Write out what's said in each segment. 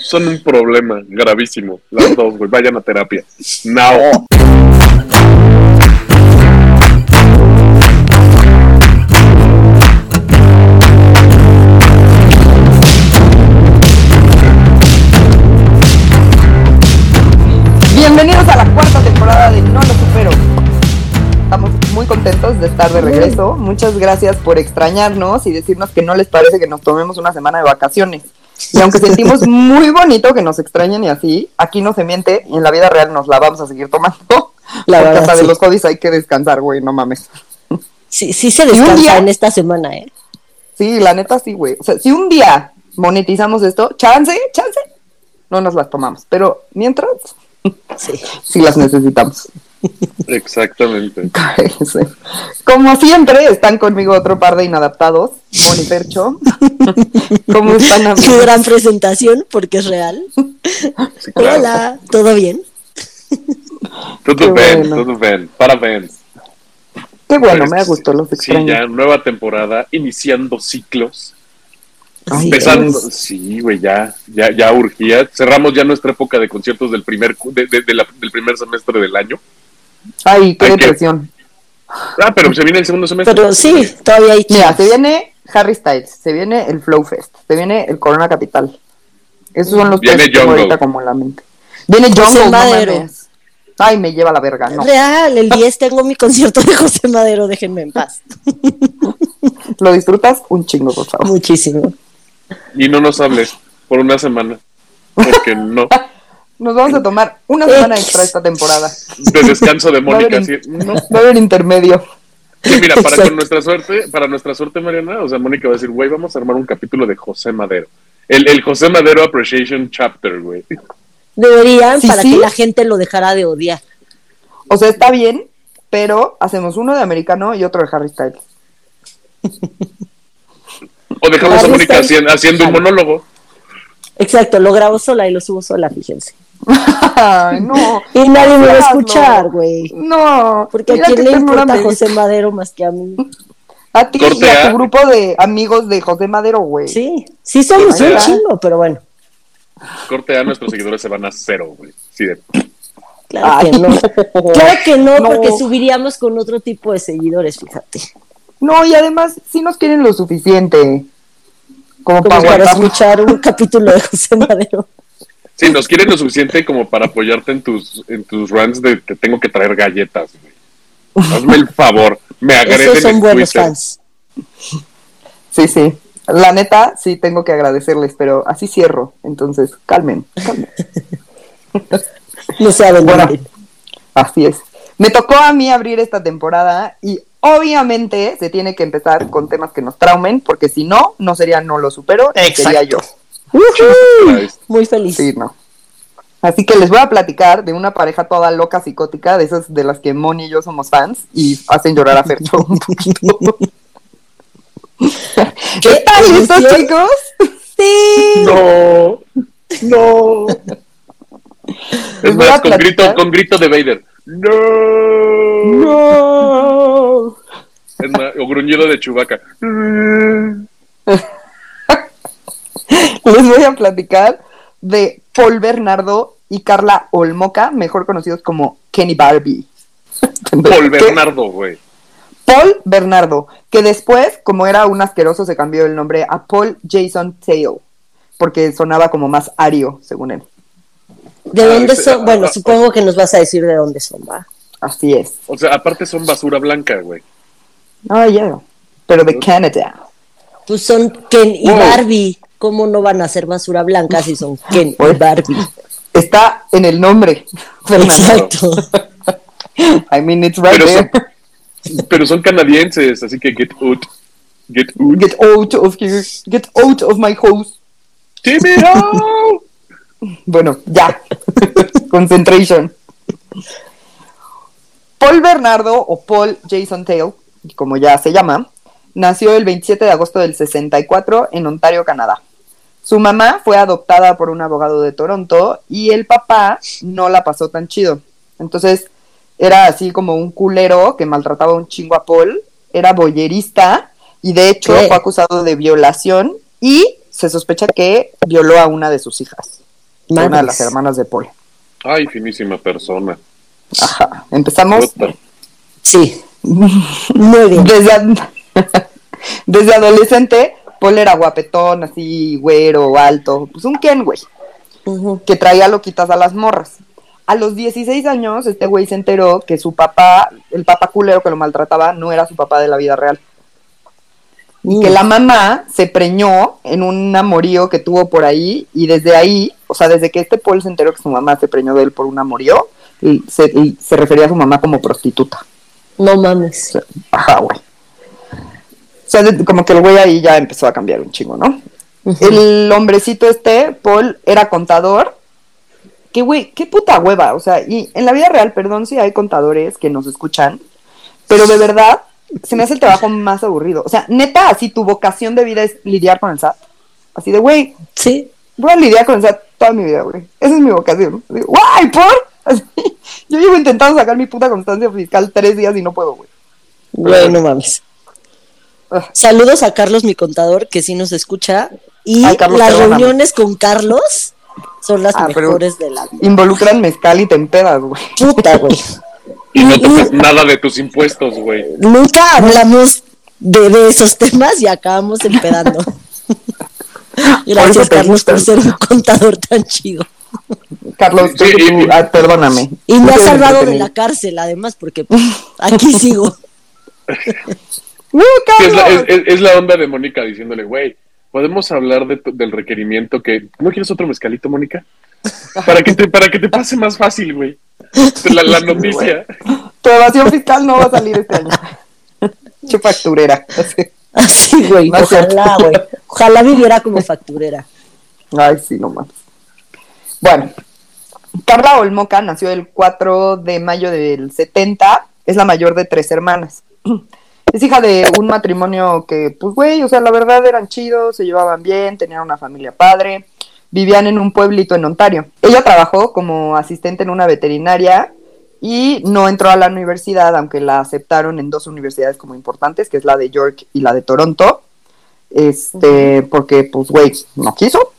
son un problema gravísimo. Las dos, güey. Vayan a terapia. Now. Bienvenidos a la cuarta temporada de No lo supero. Estamos muy contentos de estar de regreso. Muchas gracias por extrañarnos y decirnos que no les parece que nos tomemos una semana de vacaciones. Y aunque sentimos muy bonito que nos extrañen y así, aquí no se miente y en la vida real nos la vamos a seguir tomando. La Porque verdad, hasta de los hobbies hay que descansar, güey, no mames. Sí, sí se descansa día- en esta semana, ¿eh? Sí, la neta sí, güey. O sea, si un día monetizamos esto, chance, chance, no nos las tomamos. Pero mientras, Sí. sí las necesitamos. Exactamente. Sí. Como siempre, están conmigo otro par de inadaptados, Moni Percho. ¿Cómo están, Su amigos? gran presentación, porque es real. Sí, claro. Hola, ¿todo bien? Qué bem, bueno. tudo bem. Parabéns. Qué bueno, me gustó, los Sí, extraño. ya nueva temporada, iniciando ciclos. Ay, Empezando, Dios. sí, güey, ya, ya, ya urgía. Cerramos ya nuestra época de conciertos del primer, cu- de, de- de la- del primer semestre del año. Ay, qué Hay que- depresión. Ah, pero se viene el segundo semestre. Pero sí, todavía hay Mira, se viene Harry Styles, se viene el Flow Fest, se viene el Corona Capital. Esos son los Viene tres que tengo ahorita como en la mente. Viene José no Madero. Ay, me lleva la verga, no. Real, el 10 tengo mi concierto de José Madero, déjenme en paz. ¿Lo disfrutas? Un chingo, por favor. Muchísimo. Y no nos hables por una semana. Porque no. Nos vamos a tomar una semana extra esta temporada. De descanso de Va a Mónica. sí, no. Va a haber intermedio. Sí, mira, para Exacto. con nuestra suerte, para nuestra suerte, Mariana, o sea, Mónica va a decir, güey, vamos a armar un capítulo de José Madero. El, el José Madero Appreciation Chapter, güey. Deberían Sí, para sí. que la gente lo dejara de odiar. O sea, está bien, pero hacemos uno de americano y otro de Harry Styles. O dejamos a Claro, Mónica está haci- haciendo un monólogo. Exacto, lo grabo sola y lo subo sola, fíjense. Ay, no. Y nadie me va a escuchar, güey. No. Porque a quién le importa me José. Madero más que a mí. A ti y a A. tu grupo de amigos de José Madero, güey. Sí, sí somos un chingo, pero bueno, Corte a nuestros seguidores se van a cero, güey. Sí, de- claro Ay. que no. Claro que no, No. porque subiríamos con otro tipo de seguidores, fíjate. No, y además, sí nos quieren lo suficiente. Como Como para escuchar un capítulo de José Madero. Sí, nos quieren lo suficiente como para apoyarte en tus, en tus runs de te tengo que traer galletas, güey. Hazme el favor. Me agreden Esos son en buenos Twitter. fans. Sí, sí. La neta, sí tengo que agradecerles, pero así cierro. Entonces, calmen, calmen. No saben Bueno. Así es. Me tocó a mí abrir esta temporada y obviamente se tiene que empezar con temas que nos traumen, porque si no, no sería no lo supero, sería yo. Ay, Muy feliz. Sí, no. Así que les voy a platicar de una pareja toda loca, psicótica, de esas de las que Moni y yo somos fans y hacen llorar a Fercho un poquito. ¿Qué tal estos emoción? chicos? Sí. No, no. Es más, con grito, con grito de Vader. No. No. Es más, o gruñido de Chubaca. Les voy a platicar de Paul Bernardo y Carla Olmoca, mejor conocidos como Kenny Barbie. Paul. Bernardo, güey. Paul Bernardo, que después, como era un asqueroso, se cambió el nombre a Paul Jason Tail, porque sonaba como más ario, según él. ¿De Ah, dónde son? Bueno, ah, supongo que nos vas a decir de dónde son, va. Así es. O sea, aparte son basura blanca, güey. Ah, ya. Pero de Canadá. Pues son Ken y. Barbie. ¿Cómo no van a ser basura blanca si son Ken y Pues, Barbie? Está en el nombre. Fernando. Exacto. I mean, it's right Pero there. son, pero son canadienses, así que get out. Get out. Get out of here. Get out of my house. Timmy, no. Bueno, ya. Concentration. Paul Bernardo o Paul Jason Tail, como ya se llama, nació el 27 de agosto del 64 en Ontario, Canadá. Su mamá fue adoptada por un abogado de Toronto y el papá no la pasó tan chido. Entonces era así como un culero que maltrataba un chingo a Paul, era boyerista y de hecho ¿Qué? fue acusado de violación y se sospecha que violó a una de sus hijas, a una de Madres. las hermanas de Paul. Ay, finísima persona. Ajá. Empezamos. Sí. Muy bien. desde, ad- desde adolescente. Paul era guapetón, así, güero, alto. Pues un Ken, güey. Que traía loquitas a las morras. A los 16 años, este güey se enteró que su papá, el papá culero que lo maltrataba, no era su papá de la vida real. Y que la mamá se preñó en un amorío que tuvo por ahí, y desde ahí, o sea, desde que este Paul se enteró que su mamá se preñó de él por un amorío, y se, y se refería a su mamá como prostituta. No mames. Ajá, güey. O sea, como que el güey ahí ya empezó a cambiar un chingo, ¿no? El hombrecito este, Paul, era contador. Que güey, qué puta hueva. O sea, y en la vida real, perdón si hay contadores que nos escuchan, pero de verdad se me hace el trabajo más aburrido. O sea, neta, así tu vocación de vida es lidiar con el SAT. Así de, güey, Sí. voy a lidiar con el SAT toda mi vida, güey. Esa es mi vocación. Así, Guay, por. Así, yo llevo intentando sacar mi puta constancia fiscal tres días y no puedo, güey. Güey, no mames. Saludos a Carlos, mi contador, que sí nos escucha. Y Ay, Carlos, las reuniones con Carlos son las Ah, mejores de la vida. Involucran mezcal y te empedas, güey. Puta, güey. Y no tocas nada de tus impuestos, güey. Nunca hablamos de, de esos temas y acabamos empedando. Gracias, Carlos, por ser un contador tan chido. Carlos, Sí, y- ah, perdóname. Y me Tú ha eres salvado de la cárcel, además, porque aquí sigo. ¡Uh, Sí, es, la, Carlos! es- es- es la onda de Mónica diciéndole, güey, ¿podemos hablar de del requerimiento que... ¿No quieres otro mezcalito, Mónica? Para que te, para que te pase más fácil, güey. La, la noticia. Tu evasión fiscal no va a salir este año. Che facturera. Así. Güey. Ojalá, güey. Ojalá viviera como facturera. Ay, sí, no más. Bueno, Carla Olmoca nació el 4 de mayo del 70. Es la mayor de tres hermanas. Es hija de un matrimonio que, pues, güey, o sea, la verdad eran chidos, se llevaban bien, tenían una familia padre, vivían en un pueblito en Ontario. Ella trabajó como asistente en una veterinaria y no entró a la universidad, aunque la aceptaron en dos universidades como importantes, que es la de York y la de Toronto, este, porque, pues, güey, no quiso.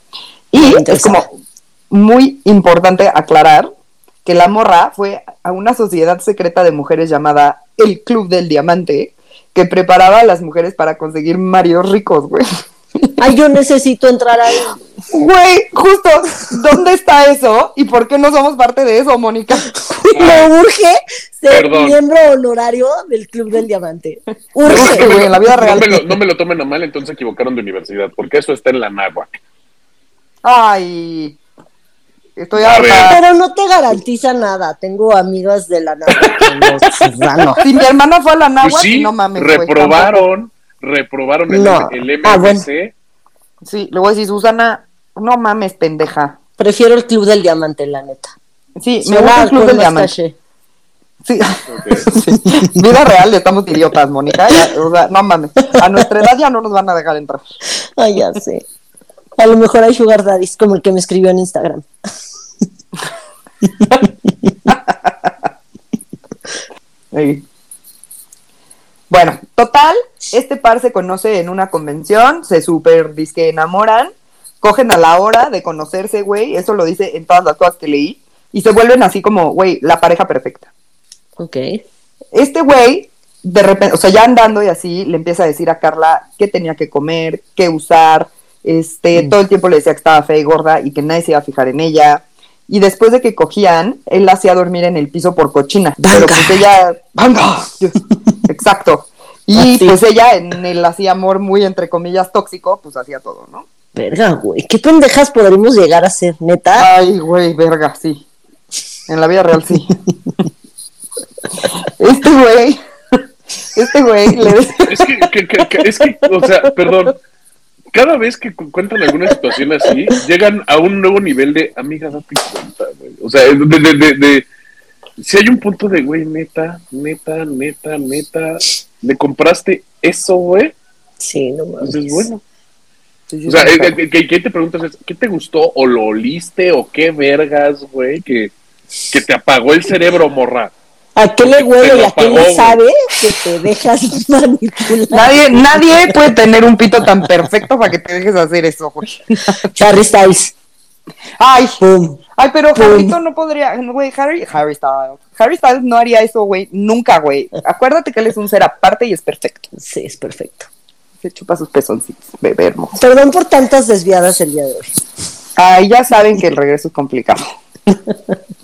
Y es como muy importante aclarar que la morra fue a una sociedad secreta de mujeres llamada el Club del Diamante, que preparaba a las mujeres para conseguir maridos ricos, güey. Ay, yo necesito entrar ahí. Güey, justo, ¿dónde está eso? ¿Y por qué no somos parte de eso, Mónica? Me urge ser Perdón. miembro honorario del Club del Diamante. Urge, güey, en la vida No real. me, lo, no me lo tomen a mal, entonces se equivocaron de universidad, porque eso está en la náhuac. Ay, estoy A ver. harta. Pero no te garantiza nada. Tengo amigas de la nada que no, no. Si mi hermana fue a la náhuatl, Pues sí, no mames, reprobaron, reprobaron el, No. el Ah, bueno. Sí, le voy a decir, Susana, no mames, pendeja. Prefiero el Club del Diamante, la neta. Sí, me gusta el Club del Diamante. caché. Sí. Sí. Vida real, estamos idiotas, Mónica. ya, o sea, no mames. A nuestra edad ya no nos van a dejar entrar. Ay, ya sé. A lo mejor hay sugar daddies, como el que me escribió en Instagram. Sí. Bueno, total, este par se conoce en una convención, se super disque enamoran, cogen a la hora de conocerse, güey, eso lo dice en todas las cosas que leí, y se vuelven así como, güey, la pareja perfecta. Ok. Este güey, de repente, o sea, ya andando y así, le empieza a decir a Carla qué tenía que comer, qué usar, este, todo el tiempo le decía que estaba fea y gorda y que nadie se iba a fijar en ella. Y después de que cogían, él la hacía dormir en el piso por cochina. Pero pues ella, ¡Venga! Exacto. Y Así. pues ella en el así amor muy entre comillas tóxico, pues hacía todo, ¿no? Verga, güey. ¿Qué pendejas podremos llegar a ser, neta? Ay, güey, verga, sí. En la vida real sí. Este güey, este güey le Es que, que- que- que- es que, o sea, perdón, cada vez que cu- cuentan alguna situación así, llegan a un nuevo nivel de, amiga, date cuenta, güey. O sea, de, de, de, de- si hay un punto de, güey, neta, neta, neta, neta, ¿le compraste eso, güey? Sí, no mames. Entonces, bueno. O sea, sí, eh, eh, que, que te preguntas es, ¿qué te gustó o lo oliste o qué vergas, güey, que, que te apagó el cerebro, morra? ¿A qué le huele y a qué le sabe que te dejas manipular? Nadie, nadie puede tener un pito tan perfecto para que te dejes hacer eso, güey. Harry Styles. Ay, Pum. ay, pero Pum. Harrito no podría, güey, Harry, Harry Styles. Harry Styles no haría eso, güey, nunca, güey. Acuérdate que él es un ser aparte y es perfecto. Sí, es perfecto. Se chupa sus pezoncitos, bebé hermoso. Perdón por tantas desviadas el día de hoy. Ay, ya saben que el regreso es complicado.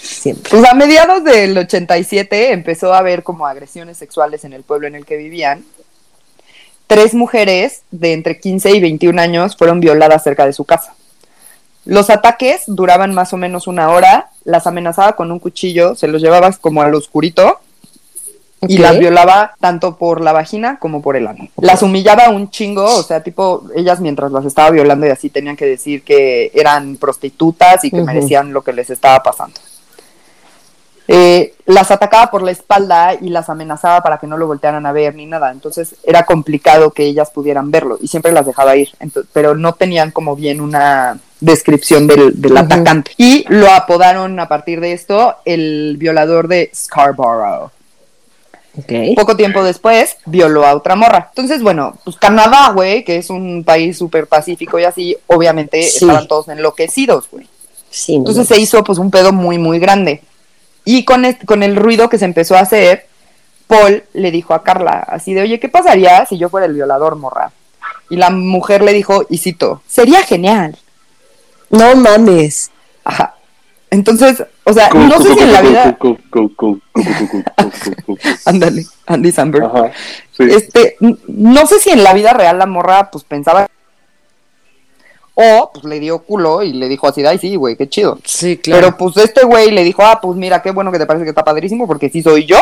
Siempre. Pues a mediados del 87 empezó a haber como agresiones sexuales en el pueblo en el que vivían. Tres mujeres de entre 15 y 21 años fueron violadas cerca de su casa. Los ataques duraban más o menos una hora, las amenazaba con un cuchillo, se los llevaba como al oscurito y las violaba tanto por la vagina como por el ano. Las humillaba un chingo, o sea, tipo, ellas mientras las estaba violando y así tenían que decir que eran prostitutas y que merecían lo que les estaba pasando. Eh, las atacaba por la espalda y las amenazaba para que no lo voltearan a ver ni nada. Entonces era complicado que ellas pudieran verlo y siempre las dejaba ir, pero no tenían como bien una descripción del, del atacante. Y lo apodaron a partir de esto el violador de Scarborough. Poco tiempo después violó a otra morra. Entonces, bueno, pues Canadá, güey, que es un país súper pacífico y así, obviamente Sí. estaban todos enloquecidos, güey. Sí, no, Entonces se hizo pues un pedo muy, muy grande. Y con, con el ruido que se empezó a hacer, Paul le dijo a Carla, así de, oye, ¿qué pasaría si yo fuera el violador, morra? Y la mujer le dijo, y cito, sería genial. no mames. Ajá. Entonces, o sea, no sé si en la vida. Ándale, Andy Samberg. Ajá. Este, no sé si en la vida real la morra pues pensaba o pues le dio culo y le dijo así, ay sí, güey, qué chido. Sí, claro. Pero pues este güey le dijo, ah, pues mira, qué bueno que te parece que está padrísimo porque sí soy yo.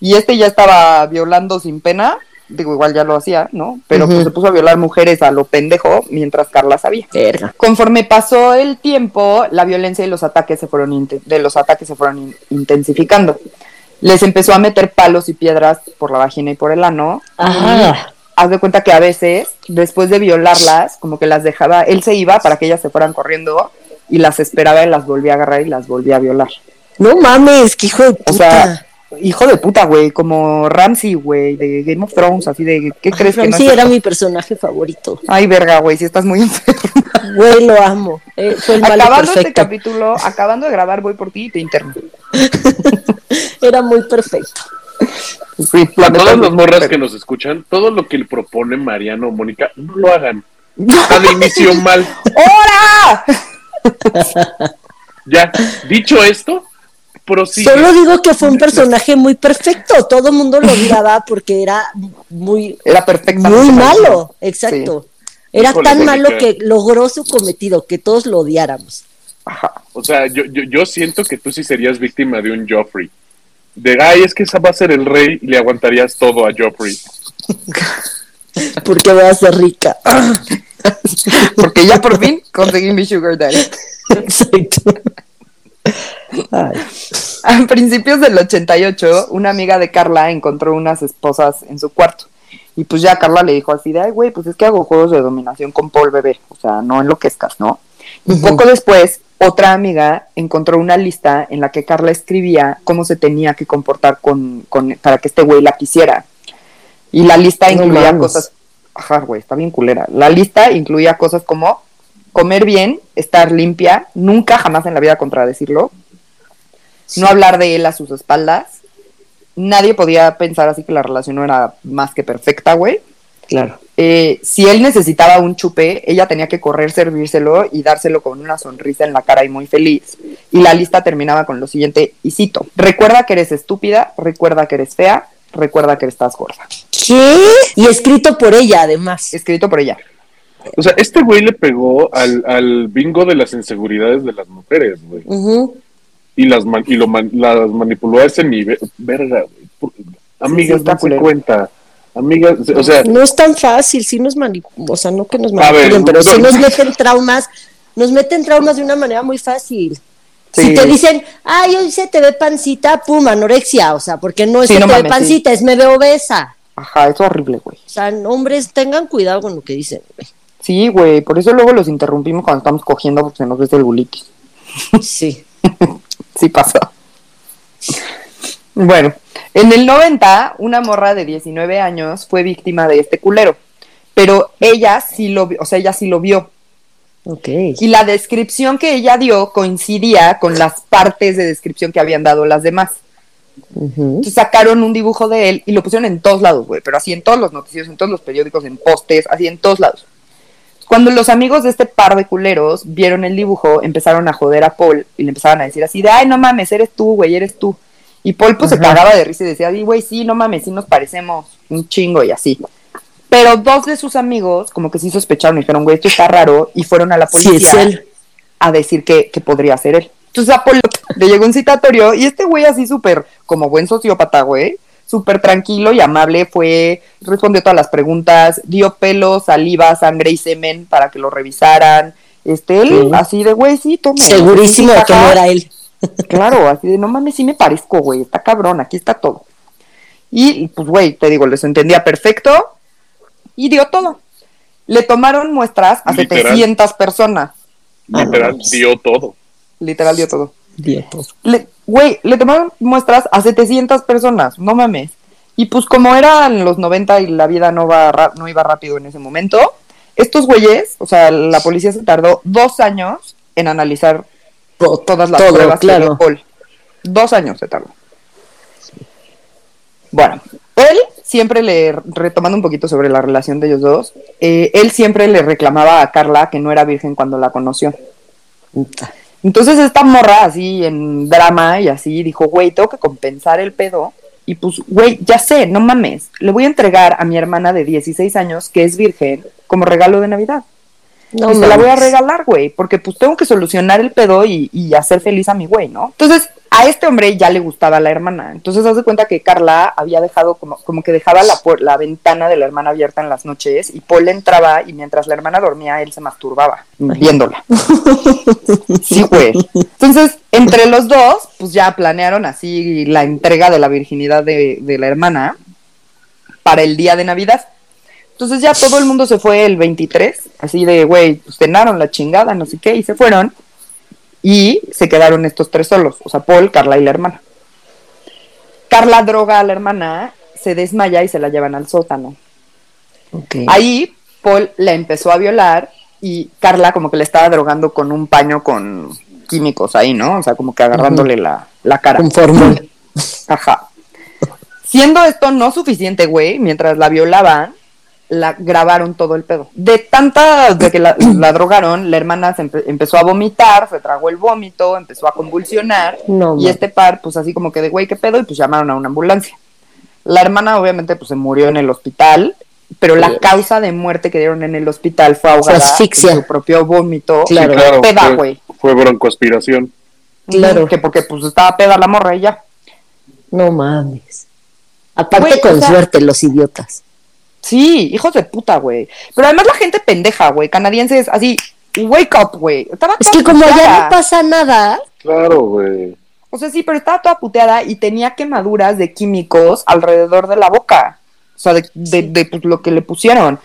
Y este ya estaba violando sin pena Digo, igual ya lo hacía, ¿no? Pero pues se puso a violar mujeres a lo pendejo mientras Carla sabía. Verga. Conforme pasó el tiempo, la violencia y los ataques se fueron de los ataques se fueron in- intensificando. Les empezó a meter palos y piedras por la vagina y por el ano. Ah, Haz de cuenta que a veces, después de violarlas, como que las dejaba, él se iba para que ellas se fueran corriendo y las esperaba y las volvía a agarrar y las volvía a violar. no mames, qué hijo de puta. O sea, hijo de puta, güey, como Ramsey, güey, de Game of Thrones, así de, ¿qué crees que no sí, era mi personaje favorito. Ay, verga, güey, si estás muy enfermo. Güey, lo amo. Eh, fue el malo Acabando este capítulo, acabando de grabar, voy por ti y te interno. Era muy perfecto. Sí, A todas las morras que nos escuchan, todo lo que le propone Mariano o Mónica, no lo hagan. Está de inicio mal. ¡Hora! Ya, dicho esto, prosigue. Solo digo que fue un personaje muy perfecto. Todo el mundo lo odiaba porque era muy, Era perfecta. muy malo. Exacto. Era Híjole, tan malo que logró su cometido, que todos lo odiáramos. Ajá. O sea, yo, yo, yo siento que tú sí serías víctima de un Joffrey. De, ay, es que esa va a ser el rey y le aguantarías todo a Joffrey. Porque voy a ser rica. Porque ya por fin conseguí mi sugar daddy. Exacto. Ay. A principios del 88, una amiga de Carla encontró unas esposas en su cuarto. Y pues ya Carla le dijo así de, ay, güey, pues es que hago juegos de dominación con Paul bebé. O sea, no enloquezcas, ¿no? Y Ujú. poco después, otra amiga encontró una lista en la que Carla escribía cómo se tenía que comportar con, con para que este güey la quisiera. Y la lista No incluía cosas... Ajá, güey, está bien culera. La lista incluía cosas como comer bien, estar limpia, nunca jamás en la vida contradecirlo, no hablar de él a sus espaldas. Nadie podía pensar así que la relación no era más que perfecta, güey. Claro. Eh, si él necesitaba un chupe, ella tenía que correr, servírselo y dárselo con una sonrisa en la cara y muy feliz. Y la lista terminaba con lo siguiente, y cito, recuerda que eres estúpida, recuerda que eres fea, recuerda que estás gorda. ¿Qué? Y escrito por ella, además. Escrito por ella. O sea, este güey le pegó al, al bingo de las inseguridades de las mujeres, güey. Ujú. Y las man- y lo man- las manipuló a ese nivel. Verga, güey. Amigas, está dense culero. cuenta. Amigas, o sea, No es tan fácil, sí nos manipulan, o sea, no que nos ver, manipulen, pero no- sí nos meten traumas, nos meten traumas de una manera muy fácil. Sí. Si te dicen, ay, hoy se te ve pancita, pum, anorexia, o sea, porque no es Sí, se no te ve pancita, es me veo obesa. Ajá, es horrible, güey. O sea, hombres, tengan cuidado con lo que dicen, güey. Sí, güey, por eso luego los interrumpimos cuando estamos cogiendo porque se nos ve el bulitis. Sí. Sí pasa. Bueno, en el 90, una morra de 19 años fue víctima de este culero, pero ella sí lo vio, o sea, ella sí lo vio. Ok. Y la descripción que ella dio coincidía con las partes de descripción que habían dado las demás. Entonces sacaron un dibujo de él y lo pusieron en todos lados, güey, pero así en todos los noticieros, en todos los periódicos, en postes, así en todos lados. Cuando los amigos de este par de culeros vieron el dibujo, empezaron a joder a Paul y le empezaron a decir así de, ay, no mames, eres tú, güey, eres tú. Y Paul pues se cagaba de risa y decía, "Ay, güey, sí, no mames, sí nos parecemos un chingo y así. Pero dos de sus amigos como que sí sospecharon y dijeron, güey, esto está raro y fueron a la Sí, policía es él. a decir que, que podría ser él. Entonces a Paul le llegó un citatorio y este güey así súper, como buen sociópata, güey, súper tranquilo y amable, fue, respondió todas las preguntas, dio pelo, saliva, sangre y semen para que lo revisaran. Este, él, Sí. así de, güey, sí, toma. Segurísimo de que no era él. Claro, así de, no mames, sí me parezco, güey, está cabrón, aquí está todo. Y, pues, güey, te digo, les entendía perfecto y dio todo. Le tomaron muestras a Literal. 700 personas, Literal, Ah, dio todo. literal dio todo. Dieto. Le- Güey, le tomaron muestras a 700 personas, no mames. Y pues como eran los 90 y la vida no, va no iba rápido en ese momento, estos güeyes, o sea, la policía se tardó dos años en analizar To- todas las todo, pruebas claro. Paul. Dos años se tardó. Bueno, él siempre le, retomando un poquito sobre la relación de ellos dos, eh, él siempre le reclamaba a Carla que no era virgen cuando la conoció. Puta. Entonces esta morra así en drama y así dijo, güey, tengo que compensar el pedo. Y pues, güey, ya sé, no mames, le voy a entregar a mi hermana de 16 años, que es virgen, como regalo de Navidad. No y se la voy a regalar, güey, porque pues tengo que solucionar el pedo y, y hacer feliz a mi güey, ¿no? Entonces, a este hombre ya le gustaba la hermana. Entonces, haz de cuenta que Carla había dejado como, como que dejaba la, la ventana de la hermana abierta en las noches y Paul entraba y mientras la hermana dormía, él se masturbaba viéndola. Sí, güey. Entonces, entre los dos, pues ya planearon así la entrega de la virginidad de, de la hermana para el día de Navidad. Entonces ya todo el mundo se fue el 23, así de, güey, pues cenaron la chingada, no sé qué, y se fueron. Y se quedaron estos tres solos, o sea, Paul, Carla y la hermana. Carla droga a la hermana, se desmaya y se la llevan al sótano. Ahí Paul la empezó a violar y Carla como que le estaba drogando con un paño con químicos ahí, ¿no? O sea, como que agarrándole la, la cara. Un formol. Ajá. Siendo esto no suficiente, güey, mientras la violaban, la grabaron todo el pedo. De tanta de que la, la drogaron, la hermana se empe- empezó a vomitar, se tragó el vómito, empezó a convulsionar No, y este par, pues así como que de güey, ¿qué pedo? Y pues llamaron a una ambulancia. La hermana obviamente pues se murió en el hospital, pero la causa de muerte que dieron en el hospital fue ahogada asfixia. su propio vómito. Sí, Claro. claro. Peda, fue- güey. Fue broncoaspiración. Claro. Que porque pues estaba peda la morra y ya. No mames. Aparte Güey, con o sea- suerte, los idiotas. Sí, hijos de puta, güey. Pero además la gente pendeja, güey. Canadienses así, wake up, güey. Estaba Es que como ya no pasa nada, Claro, güey. O sea, sí, pero estaba toda puteada y tenía quemaduras de químicos alrededor de la boca. O sea, de, de, de, pues, lo que le pusieron.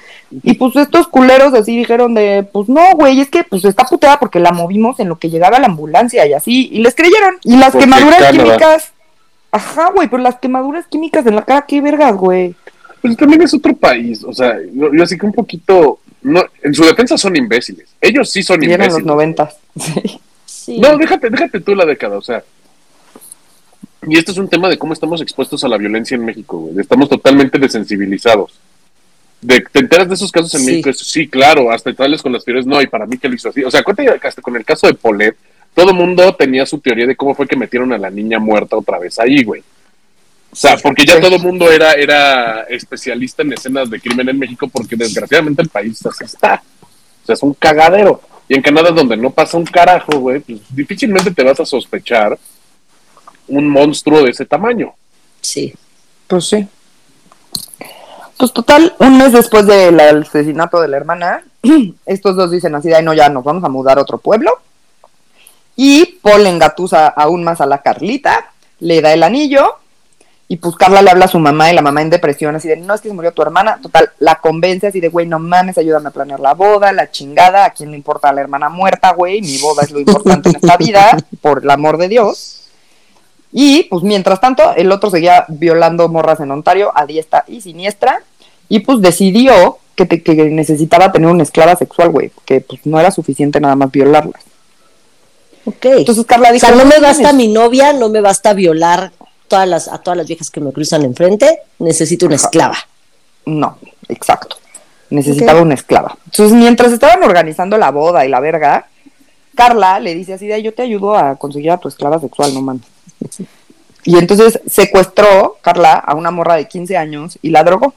Y pues estos culeros así dijeron de, pues no, güey, es que pues está puteada porque la movimos en lo que llegaba la ambulancia y así. Y les creyeron. Y las ¿Por qué quemaduras Canadá? químicas. Ajá, güey, pero las quemaduras químicas en la cara, qué vergas, güey. Pues también es otro país. O sea, yo, yo así que un poquito. No, en su defensa son imbéciles. Ellos sí son Y eran los imbéciles. noventas. Sí. sí. No, déjate, déjate tú la década, o sea. Y esto es un tema de cómo estamos expuestos a la violencia en México, güey. Estamos totalmente desensibilizados. De, ¿Te enteras de esos casos en Sí. México? Sí, claro, hasta tales con las teorías, no, y para mí que lo hizo así. O sea, cuéntame que hasta con el caso de Polet, todo el mundo tenía su teoría de cómo fue que metieron a la niña muerta otra vez ahí, güey. O sea, porque ya todo el mundo era, era especialista en escenas de crimen en México, porque desgraciadamente el país así está. O sea, es un cagadero. Y en Canadá, donde no pasa un carajo, güey, pues difícilmente te vas a sospechar un monstruo de ese tamaño. Sí. Pues sí. Pues total, un mes después del asesinato de la hermana, estos dos dicen así, de, ay no, ya nos vamos a mudar a otro pueblo. Y Paul engatusa aún más a la Carlita, le da el anillo, y pues Carla le habla a su mamá, y la mamá en depresión, así de, no, es que se murió tu hermana. Total, la convence así de, güey, no mames, ayúdame a planear la boda, la chingada, a quién le importa a la hermana muerta, güey, mi boda es lo importante en esta vida, por el amor de Dios. Y pues mientras tanto, el otro seguía violando morras en Ontario a diestra y siniestra. Y pues decidió que, te- que necesitaba tener una esclava sexual, güey. Que pues no era suficiente nada más violarlas. Ok. Entonces Carla o dijo: sea, no me "No basta mames". mi novia, no me basta violar todas las, a todas las viejas que me cruzan enfrente, necesito una esclava. No, exacto. Necesitaba una esclava. Entonces, mientras estaban organizando la boda y la verga, Carla le dice así de, "Ay, yo te ayudo a conseguir a tu esclava sexual, no mames. Y entonces secuestró Carla a una morra de 15 años y la drogó.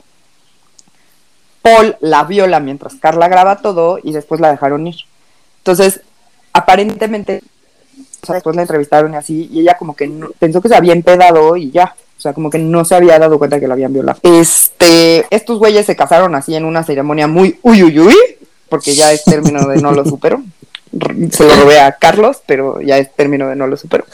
Paul la viola mientras Carla graba todo y después la dejaron ir. Entonces, aparentemente, o sea, después la entrevistaron y así, y ella como que pensó que se había empedado y ya. O sea, como que no se había dado cuenta que la habían violado. Este, estos güeyes se casaron así en una ceremonia muy uy uy uy, porque ya es término de no lo supero. Se lo robé a Carlos, pero ya es término de no lo supero.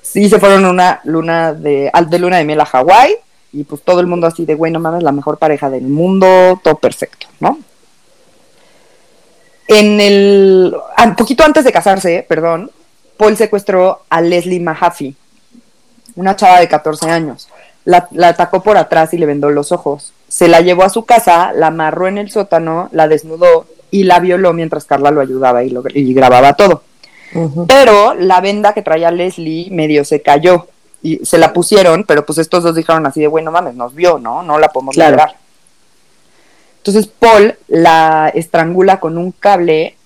Sí, se fueron una luna de, al- de luna de miel a Hawái, y pues todo el mundo así de, güey, no mames, la mejor pareja del mundo, todo perfecto, ¿no? En el, un poquito antes de casarse, perdón, Paul secuestró a Leslie Mahaffey, una chava de 14 años. La, la atacó por atrás y le vendó los ojos. Se la llevó a su casa, la amarró en el sótano, la desnudó y la violó mientras Carla lo ayudaba y, lo, y grababa todo. Pero la venda que traía Leslie medio se cayó y se la pusieron, pero pues estos dos dijeron así de, bueno, mames, nos vio, ¿no? No la podemos Claro. liberar. Entonces Paul la estrangula con un cable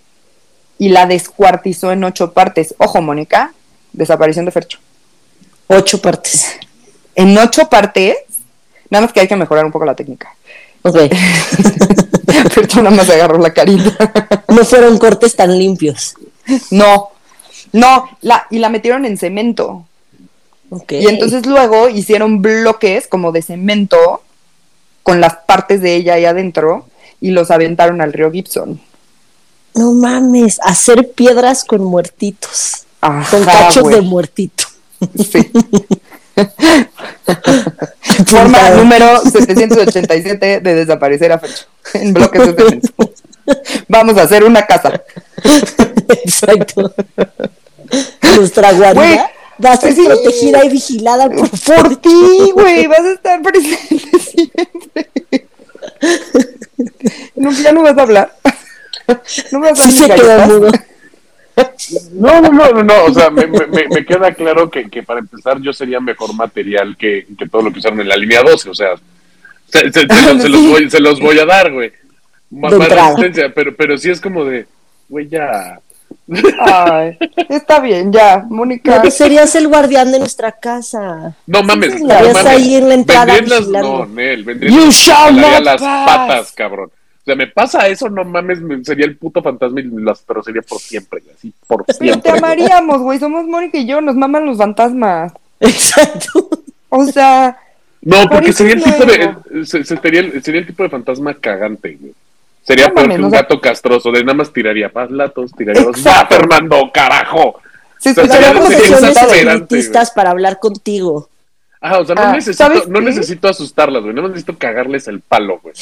y la descuartizó en ocho partes. Ojo, Mónica, desaparición de Fercho. Ocho partes. En ocho partes, nada más que hay que mejorar un poco la técnica. Ok. Fercho nada más agarró la carita. No fueron cortes tan limpios. no, no, la, y la metieron en cemento. Ok. Y entonces luego hicieron bloques como de cemento con las partes de ella ahí adentro y los aventaron al río Gibson. No mames, hacer piedras con muertitos. Ajá, Con cachos de muertito. Sí. Forma número 787 de desaparecer a Fercho en bloques de. Vamos a hacer una casa. Exacto. Nuestra guarida Güey, va a ser sí. protegida y vigilada por, Por ti, güey, vas a estar presente siempre. No, ya no vas a hablar. No me vas a Sí se dar quedó. No, no, no, no, no, o sea, me, me, me- queda claro que, que para empezar yo sería mejor material que, que todo lo que usaron en la línea 12, o sea, se, se- se los, se los voy, se los voy a dar, güey. Más, resistencia, pero, pero sí es como de, güey, ya. Ay, está bien, ya, Mónica. No, serías el guardián de nuestra casa. No mames, no mames. ahí en la entrada Vendrían las- no, Nel, vendrían You shall las pass. patas, cabrón. O sea, me pasa eso, no mames, me- sería el puto fantasma y las, pero sería por siempre, así, por Pero siempre. te amaríamos, güey. Somos Mónica y yo, nos maman los fantasmas. Exacto. O sea, No, Por porque sería el tipo de, se- se- sería, el, sería el tipo de fantasma cagante, güey. Sería No peor mames, que un o sea- gato castroso, de nada más tiraría latos, tiraría dos. ¡Va, Exacto. Fernando, carajo! O sería profesiones exasperante, espiritistas para hablar contigo. Ah, o sea, no, Ah, necesito, ¿sabes no necesito asustarlas, güey. No necesito cagarles el palo, güey.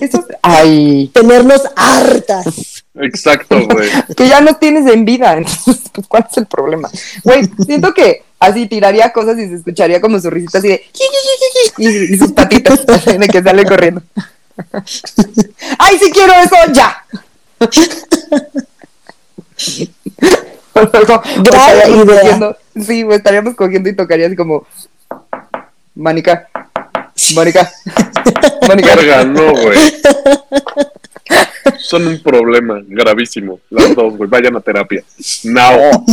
Eso es- Ay, Tenernos hartas. Exacto, güey. que ya no tienes en vida. Entonces, pues, ¿cuál es el problema? Güey, siento que así tiraría cosas y se escucharía como su risita así de. Y, y sus patitas de que sale corriendo. ¡Ay, sí quiero eso! ¡Ya! Luego, Gran estaríamos idea. cogiendo- sí, güey, estaríamos cogiendo y tocaría así como. Mónica. Mónica. Mónica. Verga, no, güey. Son un problema gravísimo. Las dos, güey. Vayan a terapia. No.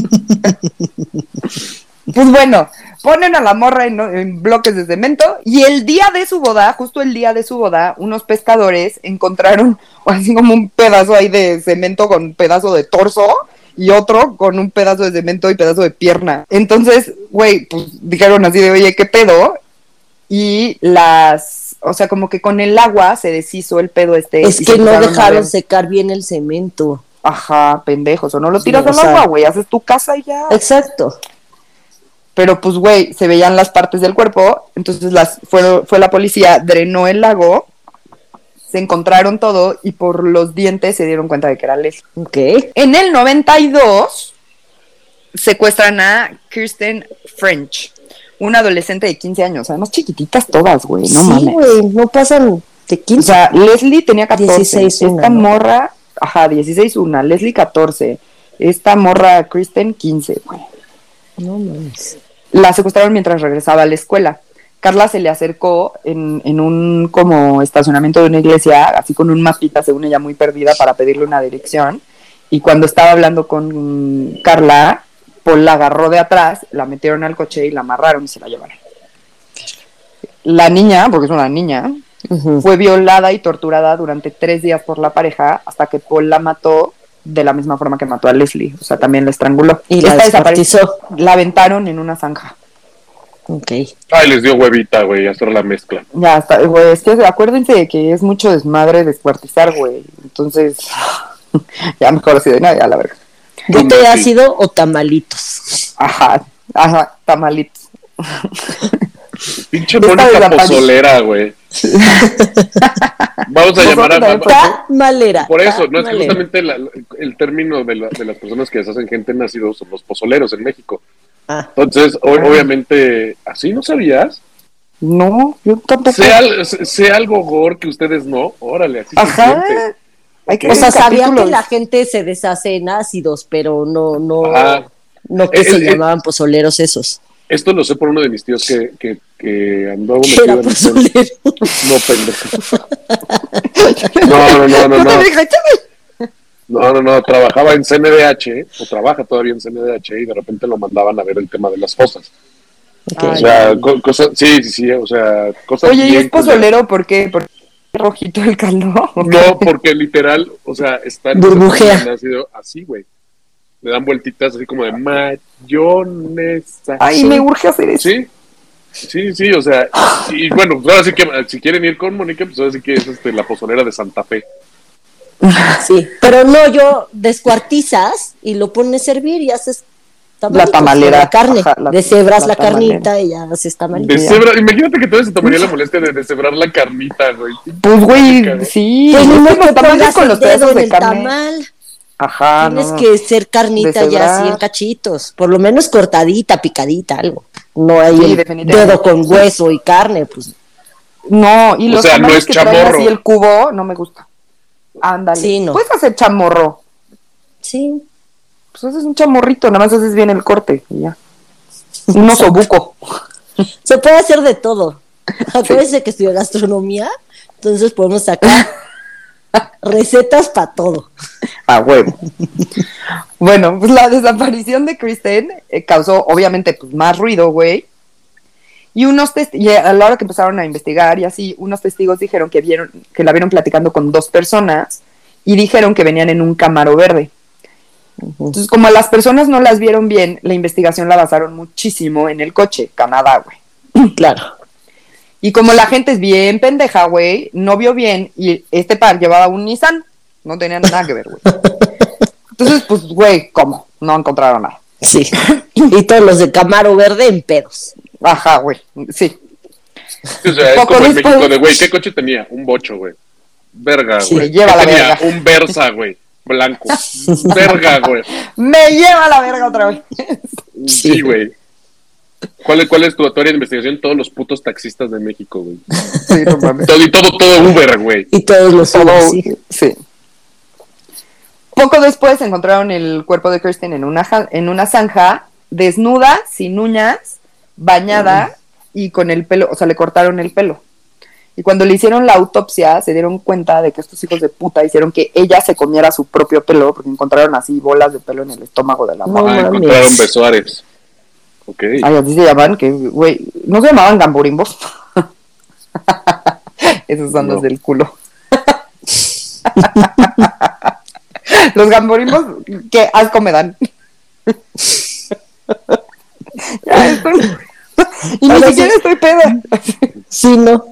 Pues bueno, ponen a la morra en, en bloques de cemento y el día de su boda, justo el día de su boda, unos pescadores encontraron así como un pedazo ahí de cemento con un pedazo de torso y otro con un pedazo de cemento y pedazo de pierna. Entonces, güey, pues dijeron así de, oye, ¿qué pedo? Y las, o sea, como que con el agua se deshizo el pedo este. Es que no dejaron secar bien el cemento. Ajá, pendejos, o no lo tiras o al agua, güey, haces tu casa y ya. Exacto. Pero pues, güey, se veían las partes del cuerpo, entonces las fue, fue la policía, drenó el lago, se encontraron todo y por los dientes se dieron cuenta de que era Leslie. Ok. En el 92 secuestran a Kirsten French, una adolescente de 15 años, además chiquititas todas, güey, no sí, mames. güey, no pasan de O 15. sea, Leslie tenía 14. 16 una, esta ¿no? morra, ajá, 16 una, Leslie 14. Esta morra Kristen 15, güey. no mames. La secuestraron mientras regresaba a la escuela. Carla se le acercó en, en un como estacionamiento de una iglesia, así con un mapita, según ella muy perdida, para pedirle una dirección. Y cuando estaba hablando con Carla, Paul la agarró de atrás, la metieron al coche y la amarraron y se la llevaron. La niña, porque es una niña, fue violada y torturada durante tres días por la pareja hasta que Paul la mató de la misma forma que mató a Leslie. O sea, también la estranguló. Y la Esta desapareció. La aventaron en una zanja. Ok. Ay, les dio huevita, güey, hacer la mezcla. Ya está, güey. Es que acuérdense de que es mucho desmadre descuartizar, güey. Entonces, ya mejor así de nada, ya la verga. ¿Bote Sí. de ácido o tamalitos? Ajá, ajá, tamalitos. Pinche Mónica pozolera, güey. Vamos a llamar a... Nosotros también a- Tamalera. Por eso, no es que justamente la- el término de, la- de las personas que deshacen gente en ácido son los pozoleros en México. Ah, Entonces, o- obviamente, ¿así no sabías? No, yo tampoco. Sea, sea algo gore que ustedes no, órale, así se Ajá. siente. Hay que o sea, sabía que la gente se deshace en ácidos, pero no, no, Ajá. no que Eh, se eh, llamaban pozoleros esos. Esto lo sé por uno de mis tíos que, que, que andó metido era en pozolero. No, pendejo. No, no, no, no, no. No, no, no, trabajaba en CNDH, o trabaja todavía en CNDH, y de repente lo mandaban a ver el tema de las fosas. Ok. O sea, co- cosas, sí, sí, sí, o sea, cosas Oye, ¿y es pozolero por qué? ¿Por qué rojito el caldo? No, porque literal, o sea, están Burbujea. así, güey. Le dan vueltitas así como de mayonesa. Ay, me urge hacer eso. Sí, sí, sí, o sea, y bueno, pues ahora sí que si quieren ir con Mónica, pues ahora sí que es este, la pozolera de Santa Fe. Sí, pero no, yo descuartizas y lo pones a hervir y haces tamalitos La tamalera, de La carne, ajá, la- deshebras la la, carnita tamalera. y ya haces tamalitos. Imagínate que todavía se tomaría la molestia de deshebrar la carnita, güey. Pues, güey, Cabrón. sí. Pues que tamales pongas con el los dedo pedazos de carne. tamal. Ajá, Tienes no. que ser carnita ya así en cachitos, por lo menos cortadita, picadita, algo. No hay Sí, el dedo con hueso y carne, pues No, y O los sea, no tamales es que traen así el cubo, no me gusta. Ándale. Sí, no. Puedes hacer chamorro. sí. Pues haces un chamorrito, nada más haces bien el corte y ya. Un osobuco. Se puede hacer de todo. Acuérdense que estudió gastronomía, entonces podemos sacar recetas para todo. A huevo. bueno, pues la desaparición de Kristen eh, causó obviamente pues más ruido, güey. Y unos y a la hora que empezaron a investigar y así, unos testigos dijeron que vieron que la vieron platicando con dos personas y dijeron que venían en un camaro verde. Entonces, como las personas no las vieron bien, la investigación la basaron muchísimo en el coche, Canadá, güey. Claro. Y como la gente es bien pendeja, güey, no vio bien y este par llevaba un Nissan, no tenían nada que ver, güey. Entonces, pues, güey, ¿cómo? No encontraron nada. Sí. Y todos los de Camaro Verde en pedos. Ajá, güey, sí. Sí, o sea, es como en México de, güey, ¿qué coche tenía? Un bocho, güey. Verga, Sí, güey. lleva ¿Qué la tenía? verga. Un Versa, güey. Blanco. Verga, güey. Me lleva la verga otra vez. Sí, güey. ¿Cuál es, ¿Cuál es tu teoría de investigación? Todos los putos taxistas de México, güey. Sí, no mames. Todo, y todo, todo Uber, güey. Y todos los Todo, sí. sí. Poco después encontraron el cuerpo de Kirsten en una, en una zanja, desnuda, sin uñas, bañada y con el pelo, o sea, le cortaron el pelo. Y cuando le hicieron la autopsia, se dieron cuenta de que estos hijos de puta hicieron que ella se comiera su propio pelo, porque encontraron así bolas de pelo en el estómago de la No morra. ah, encontraron besuares. Ok. Ay, así se llaman, que, güey, ¿no se llamaban gamburimbos? Esos son No. los del culo. los gamburimbos, qué asco me dan. Ya, estoy- y ni siquiera sí. estoy peda. Sí, no.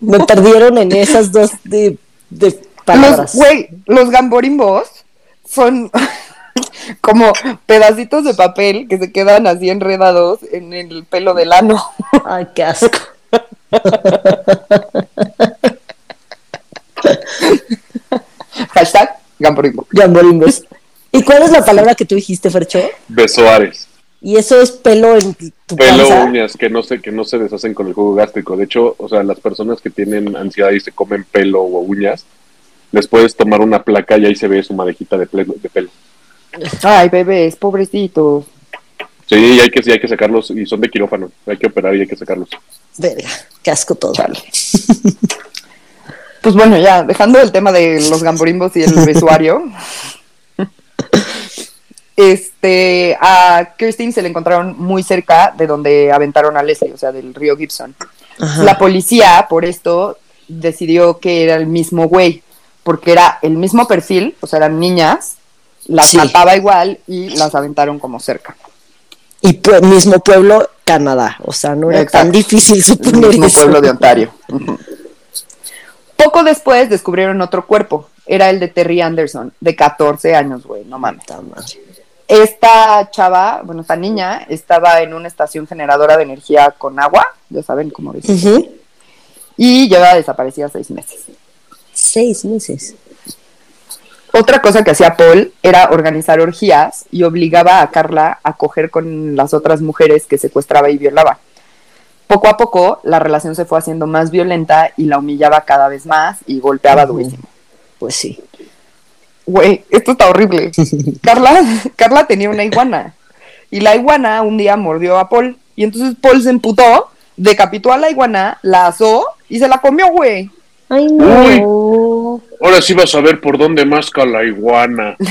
Me perdieron en esas dos de, de Los, palabras. güey, los gamborimbos son como pedacitos de papel que se quedan así enredados en el pelo del ano. Ay, qué asco. Hashtag gamborimbo. Gamborimbos. ¿Y cuál es la palabra que tú dijiste, Fercho? Besoares. Y eso es pelo en tu Pelo, panza. uñas, que no se, que no se deshacen con el jugo gástrico. De hecho, o sea, las personas que tienen ansiedad y se comen pelo o uñas, les puedes tomar una placa y ahí se ve su madejita de, ple- de pelo. Ay, bebés, pobrecitos. Sí, y hay que, sí, hay que sacarlos, y son de quirófano, hay que operar y hay que sacarlos. Verga, qué asco todo. Chale. Pues bueno, ya, dejando el tema de los gamborimbos y el vestuario. Este, a Kirsten se le encontraron muy cerca de donde aventaron a Leslie, o sea, del río Gibson. Ajá. La policía, por esto, decidió que era el mismo güey, porque era el mismo perfil, o sea, eran niñas, las Sí. mataba igual y las aventaron como cerca. Y pue- mismo pueblo, Canadá. O sea, no era Exacto. tan difícil el suponer mismo eso. pueblo de Ontario. Poco después descubrieron otro cuerpo. Era el de Terry Anderson, de 14 años, güey, no mames. Esta chava, bueno, esta niña, estaba en una estación generadora de energía con agua, ya saben cómo dice, y llevaba desaparecida seis meses. Seis meses. Otra cosa que hacía Paul era organizar orgías y obligaba a Carla a coger con las otras mujeres que secuestraba y violaba. Poco a poco, la relación se fue haciendo más violenta y la humillaba cada vez más y golpeaba durísimo. Pues sí. Güey, esto está horrible. Carla, Carla tenía una iguana y la iguana un día mordió a Paul y entonces Paul se emputó, decapitó a la iguana, la asó y se la comió, güey. Ay, no. Ahora sí vas a ver por dónde masca la iguana.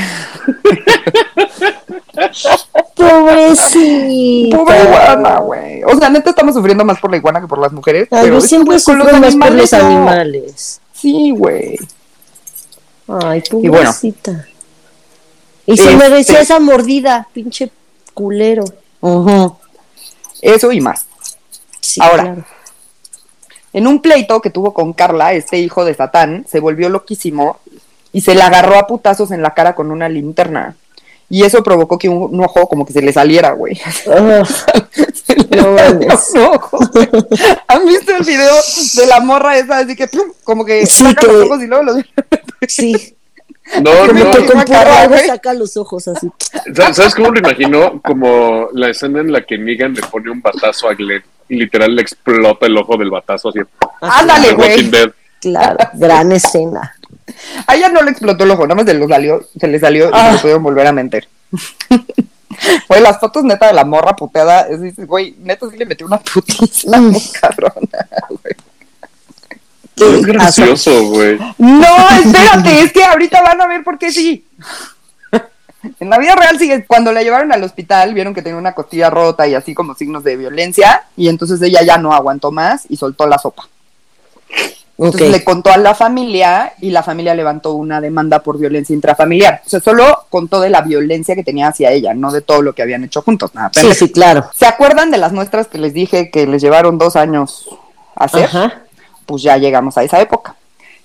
Pobrecita. Pobre iguana, güey. O sea, neta estamos sufriendo más por la iguana que por las mujeres. Ay, pero yo siempre sufro más por los animales. Sí, güey. Ay, Y bueno. pobrecita. Y, se Este- merecía esa mordida, pinche culero. Eso y más. Sí, Ahora. claro. En un pleito que tuvo con Carla, este hijo de Satán se volvió loquísimo y se le agarró a putazos en la cara con una linterna. Y eso provocó que un, un ojo como que se le saliera, güey. Le No mames. ¿Han visto el video de la morra esa? Así que plum, como que Sí, saca que- los ojos y luego los... sí. No, no. Que con algo saca los ojos así. Sa- ¿Sabes cómo lo imagino? Como la escena en la que Negan le pone un batazo a Glenn y literal le explota el ojo del batazo así. Ándale, güey. Claro, gran escena. A ella no le explotó el ojo, nada más se, lo salió, se le salió y Ah. se lo pudieron volver a meter. Güey, las fotos neta de la morra puteada, güey, neta sí le metió una putiza muy cabrona, güey. Es gracioso, güey. No, espérate, es que ahorita van a ver por qué sí. En la vida real sigue, cuando la llevaron al hospital, vieron que tenía una costilla rota y así como signos de violencia, y entonces ella ya no aguantó más y soltó la sopa. Entonces le contó a la familia y la familia levantó una demanda por violencia intrafamiliar. O sea, solo contó de la violencia que tenía hacia ella, no de todo lo que habían hecho juntos. Nada, Sí, sí, claro. ¿Se acuerdan de las muestras que les dije que les llevaron dos años a hacer? Ajá. Pues ya llegamos a esa época.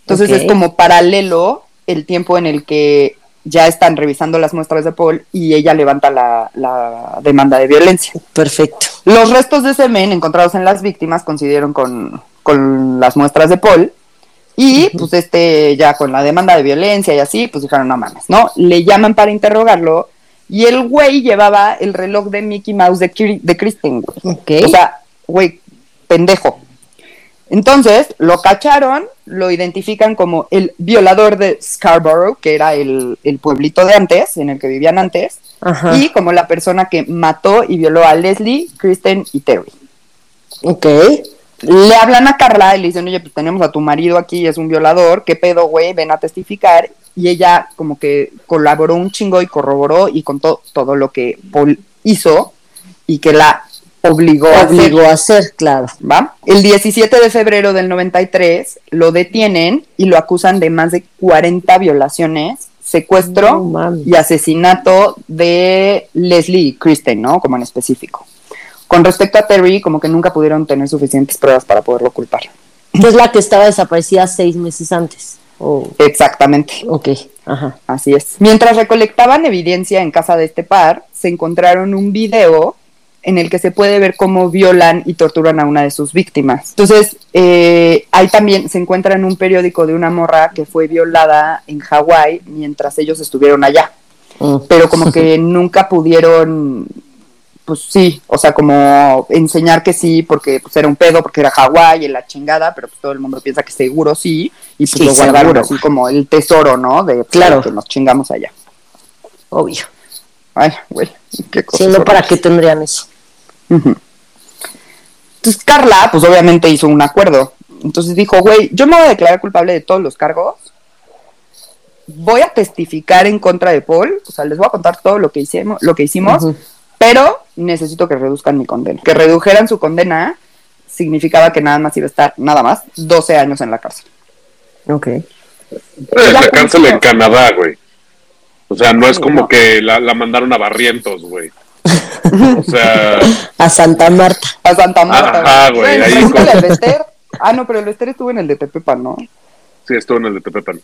Entonces es como paralelo el tiempo en el que ya están revisando las muestras de Paul y ella levanta la, la demanda de violencia. Perfecto. Los restos de semen encontrados en las víctimas coincidieron con, con las muestras de Paul. Y pues este, ya con la demanda de violencia y así, pues dijeron, no mames, ¿no? Le llaman para interrogarlo y el güey llevaba el reloj de Mickey Mouse de, Kri- de Kristen, güey. Ok. O sea, güey, pendejo. Entonces, lo cacharon, lo identifican como el violador de Scarborough, que era el, el pueblito de antes, en el que vivían antes, Ajá. y como la persona que mató y violó a Leslie, Kristen y Terry. Ok. Le hablan a Carla y le dicen, oye, pues tenemos a tu marido aquí, es un violador, ¿qué pedo, güey? Ven a testificar. Y ella como que colaboró un chingo y corroboró y contó todo lo que Paul hizo y que la obligó, a hacer. A hacer, claro. ¿va? El 17 de febrero del 93 lo detienen y lo acusan de más de 40 violaciones, secuestro No y asesinato de Leslie y Kristen, ¿no? Como en específico. Con respecto a Terry, como que nunca pudieron tener suficientes pruebas para poderlo culpar. Que es la que estaba desaparecida seis meses antes. Oh, Exactamente. ok. Ajá. Así es. Mientras recolectaban evidencia en casa de este par, se encontraron un video en el que se puede ver cómo violan y torturan a una de sus víctimas. Entonces, eh, ahí también se encuentra en un periódico de una morra que fue violada en Hawái mientras ellos estuvieron allá. Mm. pero como que nunca pudieron, pues sí, o sea, como enseñar que sí, porque pues era un pedo, porque era Hawái y la chingada, pero pues todo el mundo piensa que seguro sí, y pues Sí, lo guardaron seguro. así como el tesoro, ¿no? De pues, Claro. que nos chingamos allá. Obvio. Ay, güey, qué cosa. Si no, ¿para qué tendrían eso? Entonces Carla, pues obviamente hizo un acuerdo. Entonces dijo, güey, yo me voy a declarar culpable de todos los cargos. Voy a testificar en contra de Paul. O sea, les voy a contar todo lo que hicimos, lo que hicimos, pero necesito que reduzcan mi condena. Que redujeran su condena significaba que nada más iba a estar, nada más, 12 años en la cárcel. Ok. Eh, Ya la cárcel en Canadá, güey. O sea, no es como que la, la mandaron a Barrientos, güey. O sea, A Santa Marta. A Santa Marta. Ajá, güey, ahí con-. Ah, no, pero el Bester estuvo en el de Tepepan, ¿no? sí, estuvo en el de Tepepan.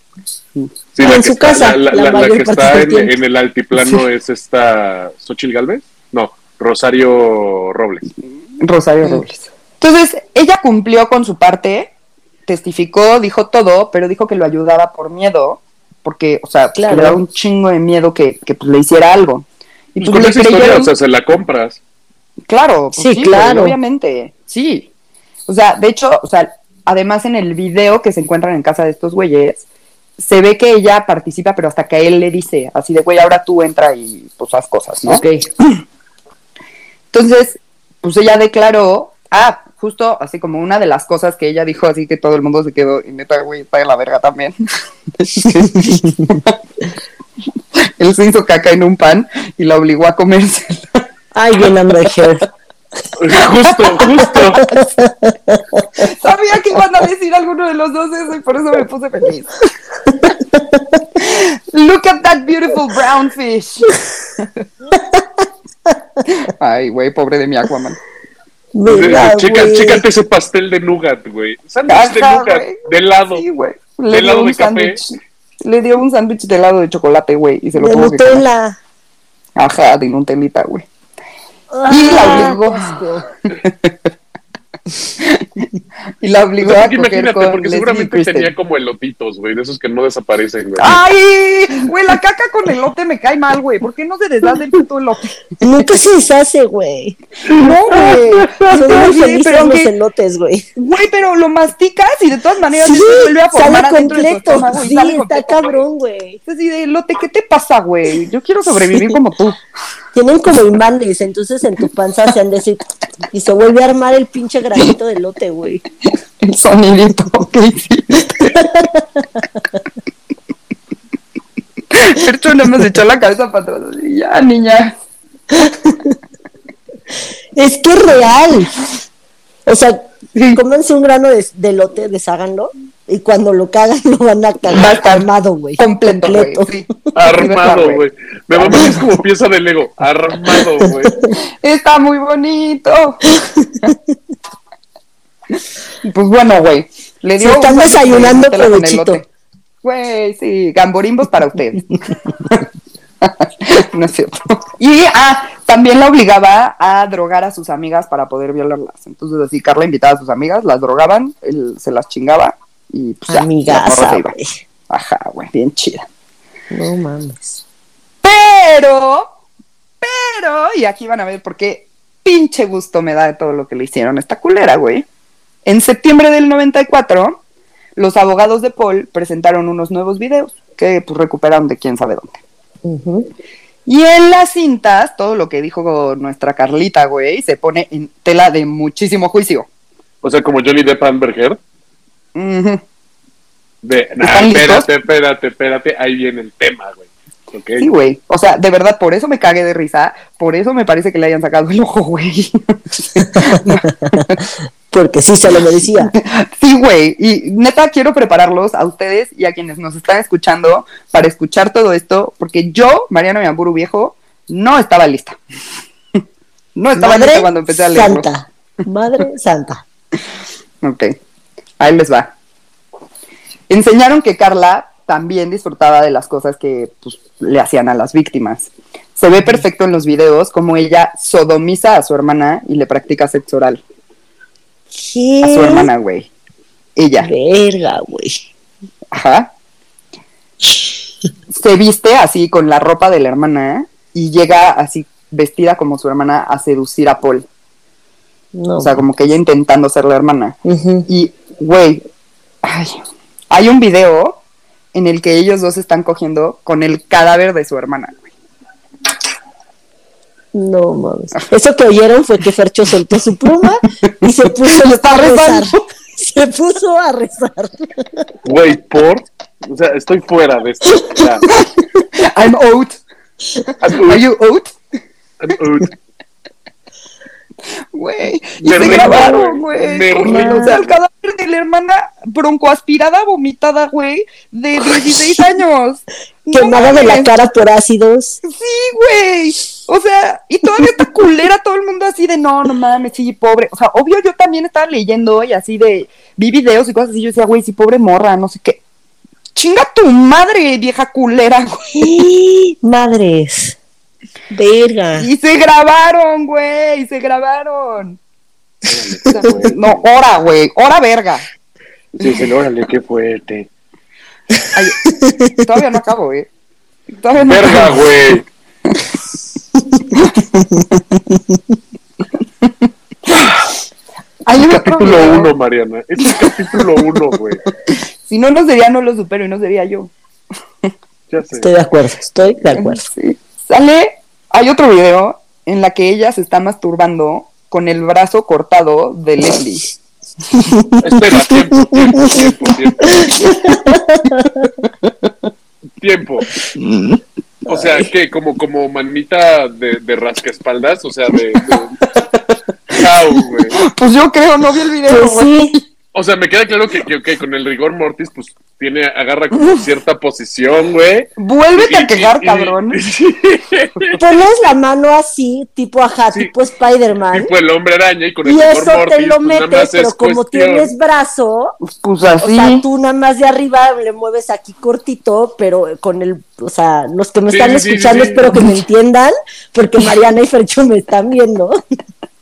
Sí, En la que su está, casa, la, la- la la- la que está en, en el altiplano es esta Xochil Galvez. No, Rosario Robles. Rosario Robles. Entonces, ella cumplió con su parte, testificó, dijo todo, pero dijo que lo ayudaba por miedo, porque, o sea, Claro. que le daba un chingo de miedo que, que, pues, le hiciera algo. Y Pues pues, con le esa historia, o sea, se la compras. Claro, pues Sí, sí, claro. obviamente, sí. O sea, de hecho, o sea, además en el video que se encuentran en casa de estos güeyes, se ve que ella participa, pero hasta que él le dice, así de, güey, ahora tú entra y pues haz cosas, ¿no? Ok. Entonces, pues ella declaró, ah, justo así como una de las cosas que ella dijo, así que todo el mundo se quedó, y neta, güey, está de la verga también. Él se hizo caca en un pan y la obligó a comerse. Ay, bien Heard. justo, justo. Sabía que iban a decir alguno de los dos eso y por eso me puse feliz. Look at that beautiful brown fish. Ay, güey, pobre de mi Aquaman. Mira, Checa, chécate ese pastel de nougat, güey. Sándwich de nougat, de helado. Sí, güey. De Le dio helado un de café. Le dio un sándwich de helado de chocolate, güey, y se lo De tuvo que comer. Nutella. Ajá, de Nutelita, güey. Y la Ah, obligó. Y la O obligó sea, a porque coger imagínate, con porque Leslie seguramente Kristen. tenía como elotitos, güey, de esos que no desaparecen, güey. ¡Ay! Güey, la caca con elote me cae mal, güey. ¿Por qué no se deshace el puto elote? Nunca se deshace, güey. No, güey. Son muy sí, felices pero los aunque- elotes, güey. Güey, pero lo masticas y de todas maneras Sí, se vuelve a formar sale completo. y Sí, sale está completo, cabrón, güey. güey. Es así de elote, ¿qué te pasa, güey? Yo quiero sobrevivir como tú. Tienen como imanes, entonces en tu panza se han de decir, y se vuelve a armar el pinche granito de elote, güey. El sonidito que hiciste. No me echó la cabeza para atrás. así, Ya, niña. Es que es real. O sea, cómanse un grano de, de elote, desháganlo, y cuando lo cagan lo van a cagar estar armado, güey. Completo, güey. Completo. sí. Armado, Güey. Me va a es como pieza de Lego. Armado, güey. Está muy bonito. pues bueno, güey. Le dio Se están desayunando provechito. Güey, sí, gamborimbos para ustedes. no es cierto. Y ah, también la obligaba a drogar a sus amigas para poder violarlas. Entonces así Carla invitaba a sus amigas, las drogaban, él se las chingaba y pues Amigaza, güey. Ajá, güey, bien chida. No mames. Pero, pero, y aquí van a ver por qué pinche gusto me da de todo lo que le hicieron a esta culera, güey. En septiembre del 94, los abogados de Paul presentaron unos nuevos videos que pues recuperaron de quién sabe dónde. Y en las cintas, todo lo que dijo nuestra Carlita, güey, se pone en tela de muchísimo juicio. O sea, como Johnny Depp Amber De, nah, ¿Están listos? espérate, espérate, espérate. Ahí viene el tema, güey. Sí, güey. O sea, de verdad, por eso me cagué de risa. Por eso me parece que le hayan sacado el ojo, güey. Porque sí se lo merecía. Sí, güey. Y neta, quiero prepararlos a ustedes y a quienes nos están escuchando para escuchar todo esto, porque yo, Mariano Yamburu Viejo, no estaba lista. No estaba lista cuando empecé a leerlo. Santa. Madre Santa. Ok, ahí les va. Enseñaron que Carla también disfrutaba de las cosas que pues, le hacían a las víctimas. Se ve perfecto en los videos como ella sodomiza a su hermana y le practica sexo oral ¿Qué? a su hermana, güey. Ella. Verga, güey. Ajá. se viste así con la ropa de la hermana y llega así vestida como su hermana a seducir a Paul. No. O sea, como que ella intentando ser la hermana. Y, güey, ay, hay un video en el que ellos dos están cogiendo con el cadáver de su hermana. güey. No mames. Eso que oyeron fue que Fercho soltó su pluma y se puso a rezar. Se puso a rezar. Güey, por. O sea, estoy fuera de esto. Ya. I'm out. I'm Are you out? I'm out. Güey. Y Me se grabaron, güey. O sea, el cadáver de la hermana broncoaspirada, vomitada, güey, de 16 años. No Quemada de la cara por ácidos. Sí, güey. O sea, y todavía está culera todo el mundo así de no, no mames, sí, pobre. O sea, obvio yo también estaba leyendo y así de, vi videos y cosas así, yo decía, güey, sí, pobre morra, no sé qué. Chinga tu madre, vieja culera, güey. Madres. Verga. Y se grabaron, güey, se grabaron. No, hora, güey, hora verga. Sí, sí, órale, qué fuerte. Ay, todavía no acabo, eh. Todavía no Verga, acabo. güey. Hay otro Capítulo video. 1, Mariana. Es el capítulo 1, güey. Si no lo sería, no lo supero y no sería yo. Ya sé. Estoy de acuerdo, estoy de acuerdo. Sí. Sale, hay otro video en la que ella se está masturbando con el brazo cortado de Leslie. Espera, tiempo, tiempo, tiempo, tiempo. Tiempo. O sea, ¿qué? Como, como manita de, de rascaespaldas, o sea, de... de... How, güey. Pues yo creo, no vi el video. Pues sí, O sea, me queda claro que, con el rigor mortis, pues, tiene, agarra como cierta posición, güey. Vuélvete a Y- quejar, y- cabrón. y- sí. pones la mano así, tipo ajá, Sí. tipo Spider-Man. Tipo el hombre araña y con el Y rigor eso mortis, te lo pues, metes, pero como cuestión. tienes brazo, Pues o así. sea, tú nada más de arriba le mueves aquí cortito, pero con el, o sea, los que me Sí, están sí, escuchando sí. espero que me entiendan, porque Mariana y Fercho me están viendo.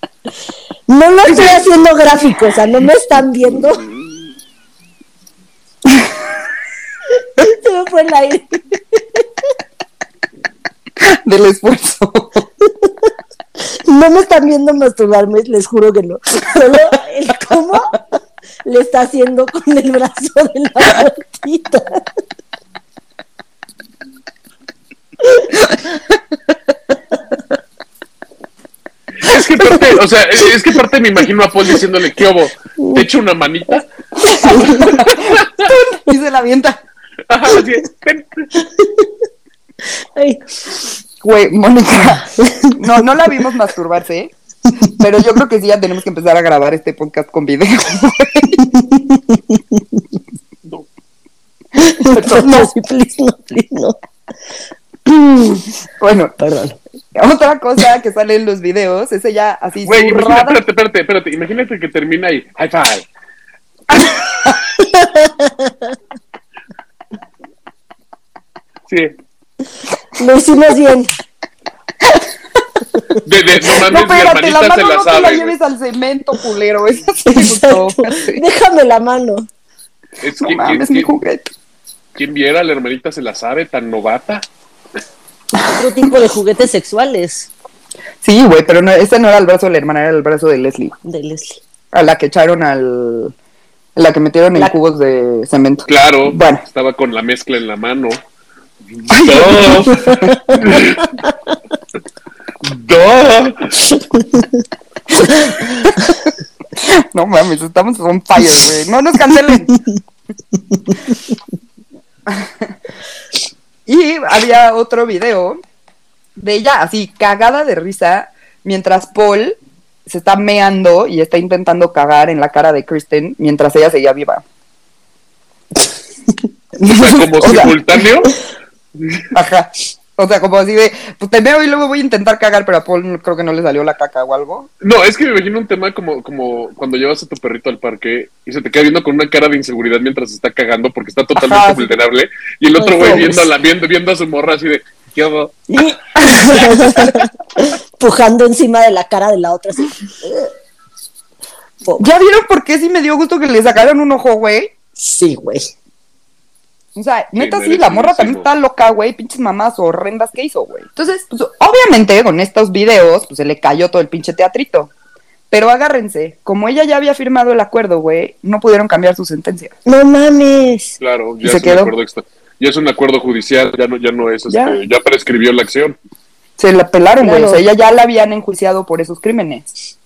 No lo estoy haciendo gráfico, o sea, no me están viendo. Se me fue el aire. Del esfuerzo. No me están viendo masturbarme, les juro que no. Solo el cómo le está haciendo con el brazo de la gatita. Es que parte, o sea, es que parte me imagino a Paul diciéndole, ¿qué obo? ¿Te echo una manita? Y se la avienta. Ajá, así, ven. Ay, Güey, Mónica. No, no la vimos masturbarse, ¿eh? Pero yo creo que sí ya tenemos que empezar a grabar este podcast con video. No. no, sí, please, no, please, no. Bueno, Perdón. Otra cosa que sale en los videos es ella así Güey, zurrada. espérate, espérate, espérate. Imagínate que termina ahí. High five. Sí. Lo hicimos bien. De, de, no mames, No, espérate, la se mano la no te la sabe. güey. lleves al cemento, culero. Eso sí me gustó. Déjame la mano. Es No que, mames, que- mi juguete. quien viera, la hermanita se la sabe, tan novata. Otro tipo de juguetes sexuales Sí, güey, pero no, ese no era el brazo de la hermana, era el brazo de Leslie. de Leslie. A la que echaron al. La que metieron en La- cubos de cemento. Claro, Bueno. estaba con la mezcla en la mano. ¡Dos! ¡Dos! No mames, estamos on fire, güey. No nos cancelen. y había otro video de ella así, cagada de risa, mientras Paul se está meando y está intentando cagar en la cara de Kristen mientras ella seguía viva. Como O sea, simultáneo. Ajá. O sea, como así de, pues te veo y luego voy a intentar cagar, pero a Paul no- creo que no le salió la caca o algo. No, es que me imagino un tema como, como cuando llevas a tu perrito al parque y se te queda viendo con una cara de inseguridad mientras está cagando porque está totalmente Ajá, sí. vulnerable. Y el otro Ay, güey viendo, a la- viendo, viendo a su morra así de, ¿qué hago? Pujando encima de la cara de la otra. Así. ¿Ya vieron por qué sí me dio gusto que le sacaron un ojo, güey? Sí, güey. O sea, neta sí, la morra también está loca, güey, pinches mamás horrendas que hizo, güey. Entonces, pues, obviamente con estos videos, pues se le cayó todo el pinche teatrito. Pero agárrense, como ella ya había firmado el acuerdo, güey, no pudieron cambiar su sentencia. No mames. Claro, ya se es, un quedó. acuerdo extra- ya es un acuerdo judicial, ya no, ya no es, Ya. este, ya prescribió la acción. Se la pelaron, güey. Claro. O sea, ella ya la habían enjuiciado por esos crímenes.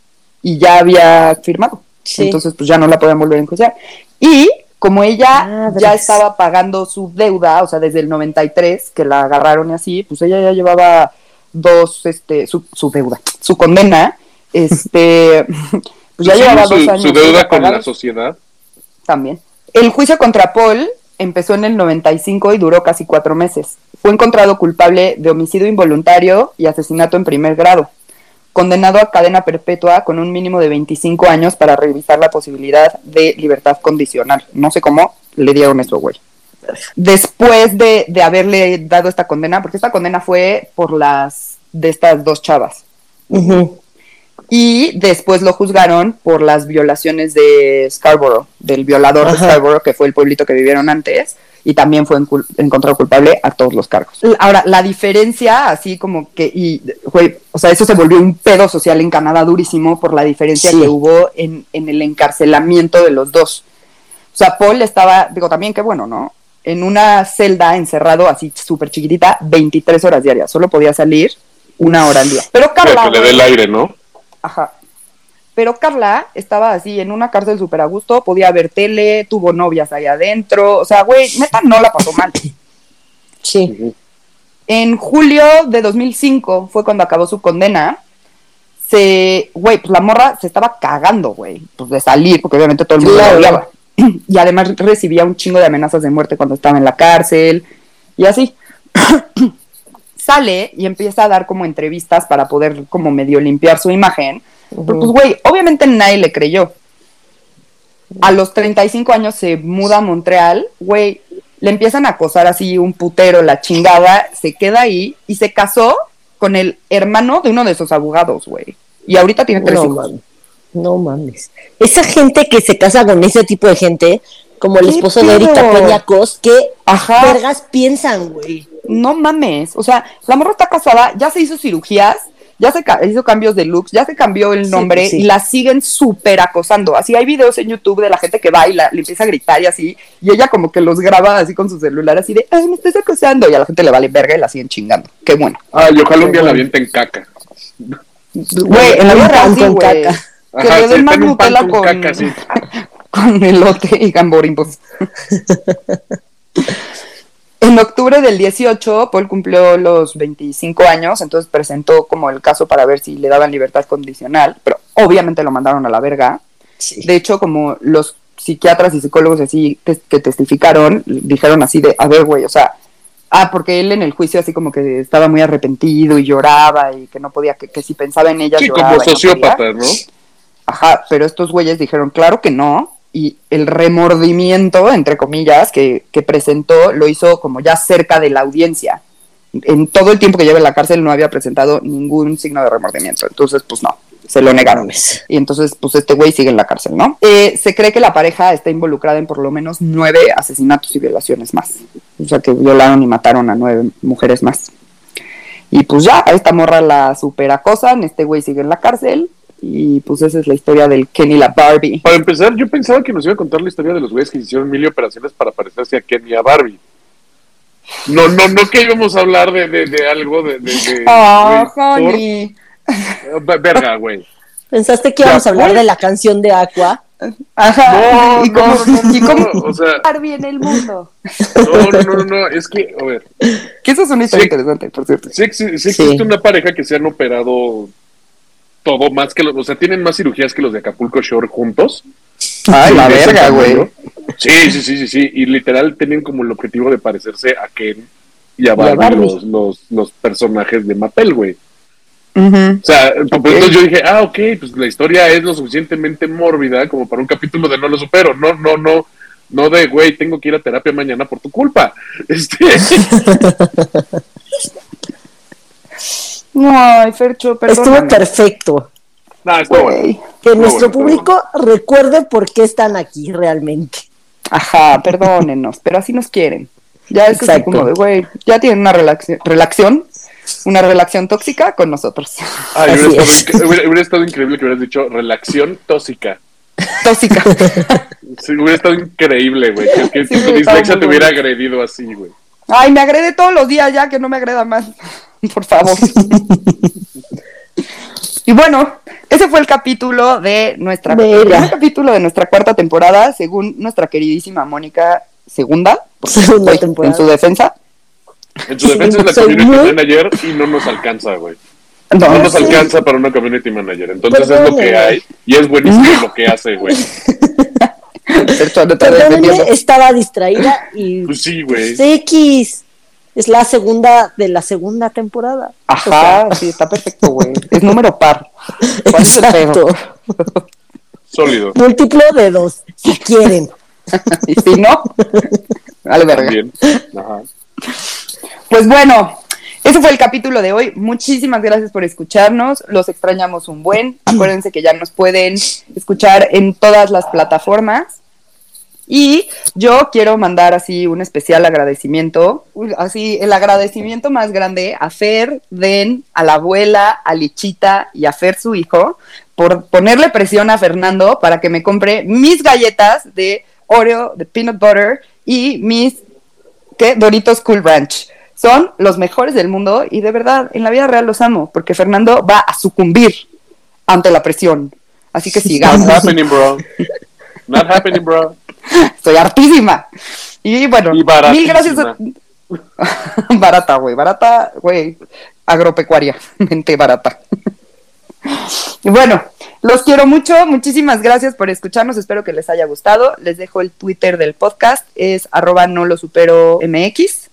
Y ya había firmado. Sí. Entonces, pues ya no la podían volver a enjuiciar. Y como ella Madres. ya estaba pagando su deuda, o sea, desde el 93, que la agarraron y así, pues ella ya llevaba dos, este, su, su deuda, su condena, este, pues ya Sí, llevaba su, dos años. su deuda con pagar la sociedad. también. El juicio contra Paul empezó en el 95 y duró casi cuatro meses. Fue encontrado culpable de homicidio involuntario y asesinato en primer grado. Condenado a cadena perpetua con un mínimo de 25 años para revisar la posibilidad de libertad condicional. No sé cómo le dieron eso, güey. Después de, de haberle dado esta condena, porque esta condena fue por las de estas dos chavas y después lo juzgaron por las violaciones de Scarborough, del violador de. Scarborough, que fue el pueblito que vivieron antes, y también fue encul- encontrado culpable a todos los cargos. Ahora, la diferencia, así como que, y, güey, o sea, eso se volvió un pedo social en Canadá durísimo por la diferencia Sí. que hubo en, en el encarcelamiento de los dos. O sea, Paul estaba, digo, también qué bueno, ¿no? En una celda encerrado así súper chiquitita, 23 horas diarias. Solo podía salir una hora al día. Pero Para Carla, que le dé el aire, ¿no? Ajá. Pero Carla estaba así en una cárcel súper a gusto, podía ver tele, tuvo novias ahí adentro. O sea, güey, neta no la pasó mal. Sí. En julio de 2005 fue cuando acabó su condena. Se, güey, pues la morra se estaba cagando, güey, pues de salir, porque obviamente todo el mundo la odiaba. Y además recibía un chingo de amenazas de muerte cuando estaba en la cárcel y así. Sale y empieza a dar como entrevistas para poder como medio limpiar su imagen. Pero pues, güey, obviamente nadie le creyó. A los 35 años se muda a Montreal, güey, le empiezan a acosar así un putero, la chingada, se queda ahí y se casó con el hermano de uno de esos abogados, güey. Y ahorita tiene tres No hijos. mames. No mames. Esa gente que se casa con ese tipo de gente, como el ¿Qué esposo de? Erika Peña Cos, ¿qué Ajá. vergas piensan, güey? No mames. O sea, la morra está casada, ya se hizo cirugías, ya se ca- hizo cambios de looks, ya se cambió el nombre pues sí. y la siguen súper acosando. Así hay videos en YouTube de la gente que va y la, le empieza a gritar y así, y ella como que los graba así con su celular, así de, ay, me estás acosando, y a la gente le vale verga y la siguen chingando. Qué bueno. Ay, ojalá un día la bueno. avienten caca. Güey, en la vida real, sí, con güey. caca. Que le den más Nutella con con, caca, sí. con elote y gamborimbos. En octubre del 18, Paul cumplió los 25 años, entonces presentó como el caso para ver si le daban libertad condicional, pero obviamente lo mandaron a la verga. Sí. De hecho, como los psiquiatras y psicólogos así que testificaron, dijeron así de, a ver, güey, o sea, ah, porque él en el juicio así como que estaba muy arrepentido y lloraba y que no podía, que, que si pensaba en ella Sí, lloraba como no sociópata, ¿no? Ajá, pero estos güeyes dijeron, claro que no, y el remordimiento, entre comillas, que, que presentó lo hizo como ya cerca de la audiencia. En todo el tiempo que lleva en la cárcel no había presentado ningún signo de remordimiento, entonces pues no, se lo negaron. Y entonces pues este güey sigue en la cárcel, ¿no? Eh, se cree que la pareja está involucrada en por lo menos nueve asesinatos y violaciones más. O sea que violaron y mataron a nueve mujeres más. Y pues ya, a esta morra la super acosan, este güey sigue en la cárcel. Y pues esa es la historia del Kenny y la Barbie. Para empezar, yo pensaba que nos iba a contar la historia de los güeyes que hicieron mil operaciones para parecerse a Ken y a Barbie. No, no, no que íbamos a hablar de, de, de algo de... de, de- ¡Ah, güey, honey! por- Verga, güey. ¿Pensaste que íbamos a hablar de la canción de Aqua? Ajá. No, y como, no, no, y como no, o sea, Barbie en el mundo. no, no, no, no, es que, a ver, Que eso es una historia Sí. interesante, por cierto. sí, exi- sí Sí. existe una pareja que se han operado todo más que los, o sea, tienen más cirugías que los de Acapulco Shore juntos. Ay, la verga, güey. Sí, sí, sí, sí, sí. Y literal tienen como el objetivo de parecerse a Ken y a Barbie, Barbie. Los, los, los personajes de Mattel, güey. O sea, pues, entonces yo dije, ah, ok, pues la historia es lo suficientemente mórbida como para un capítulo de No lo supero. No, no, no. No de, güey, tengo que ir a terapia mañana por tu culpa. Este, Ay, Fercho, Estuvo perdón. perfecto. no, está bueno. Güey. Que Estuvo nuestro bueno, público recuerde por qué están aquí realmente. Ajá, perdónenos, pero así nos quieren. Ya es Exacto. como de, güey, ya tienen una relación, relación, una relación tóxica con nosotros. Ay, Así hubiera, es. estado, inc- hubiera- hubiera estado increíble que hubieras dicho relación tóxica. Tóxica. Sí, hubiera estado increíble, güey. Que, que Sí, tu dislexia te hubiera agredido así, güey. Ay, me agrede todos los días ya, que no me agreda más. Por favor. y bueno, ese fue el capítulo de nuestra el capítulo de nuestra cuarta temporada, según nuestra queridísima Mónica segunda, temporada. en su defensa. En su Sí, defensa es la community muy- manager y no nos alcanza, güey. No, No nos sí. alcanza para una community manager. Entonces es lo que hay y es buenísimo lo que hace, güey. Estaba distraída y Pues sí, güey. pues, X es la segunda de la segunda temporada. Ajá, sí, está perfecto, güey. Es número par. Exacto. Sólido. Múltiplo de dos, si quieren. Y si no, vale verga. Ajá. Pues bueno, ese fue el capítulo de hoy. Muchísimas gracias por escucharnos. Los extrañamos un buen. Acuérdense que ya nos pueden escuchar en todas las plataformas. Y yo quiero mandar así un especial agradecimiento, así el agradecimiento más grande a Fer, Den, a la abuela, a Lichita y a Fer su hijo por ponerle presión a Fernando para que me compre mis galletas de Oreo, de peanut butter y mis ¿qué? Doritos Cool Ranch. Son los mejores del mundo y de verdad, en la vida real los amo, porque Fernando va a sucumbir ante la presión. Así que Not sigamos. happening, bro. Not happening, bro. Estoy hartísima. Y bueno, Y mil gracias. a- barata, güey, barata, güey, agropecuaria, mente barata. Y bueno, los quiero mucho, muchísimas gracias por escucharnos, espero que les haya gustado. Les dejo el Twitter del podcast, es arroba no lo supero MX.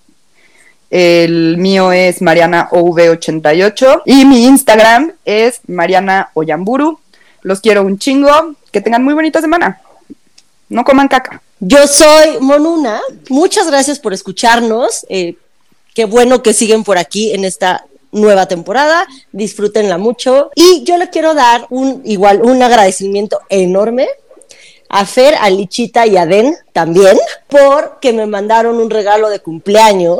El mío es MarianaOV88 y mi Instagram es Mariana Oyamburu. Los quiero un chingo, que tengan muy bonita semana. No coman caca. Yo soy Monuna. Muchas gracias por escucharnos. Eh, qué bueno que siguen por aquí en esta nueva temporada. Disfrútenla mucho. Y yo le quiero dar un igual un agradecimiento enorme a Fer, a Lichita y a Den también, porque me mandaron un regalo de cumpleaños,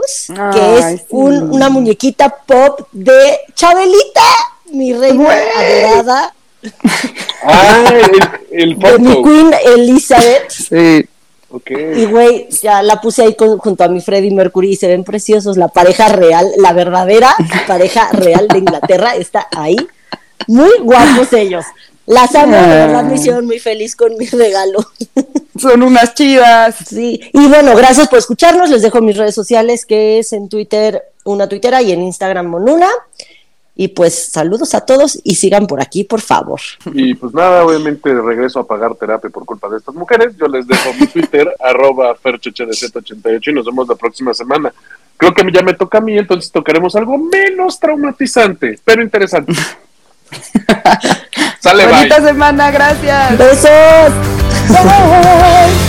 que es sí. un- una muñequita pop de Chabelita, mi reina adorada, Ah, el, el de mi. Queen Elizabeth. Sí. Ok. Y güey, ya la puse ahí con- junto a mi Freddie Mercury y se ven preciosos. La pareja real, la verdadera pareja real de Inglaterra está ahí. Muy guapos ellos. Las amo, de verdad me hicieron muy feliz con mi regalo. Son unas chidas. Sí, y bueno, gracias por escucharnos. Les dejo mis redes sociales, que es en Twitter, una tuitera, y en Instagram, Monuna. Y pues saludos a todos y sigan por aquí, por favor. Y pues nada, obviamente regreso a pagar terapia por culpa de estas mujeres. Yo les dejo mi Twitter, arroba ferchhdz88 y nos vemos la próxima semana. Creo que ya me toca a mí, entonces tocaremos algo menos traumatizante, pero interesante. Sale, bye. Bonita semana, gracias. Besos. Bye.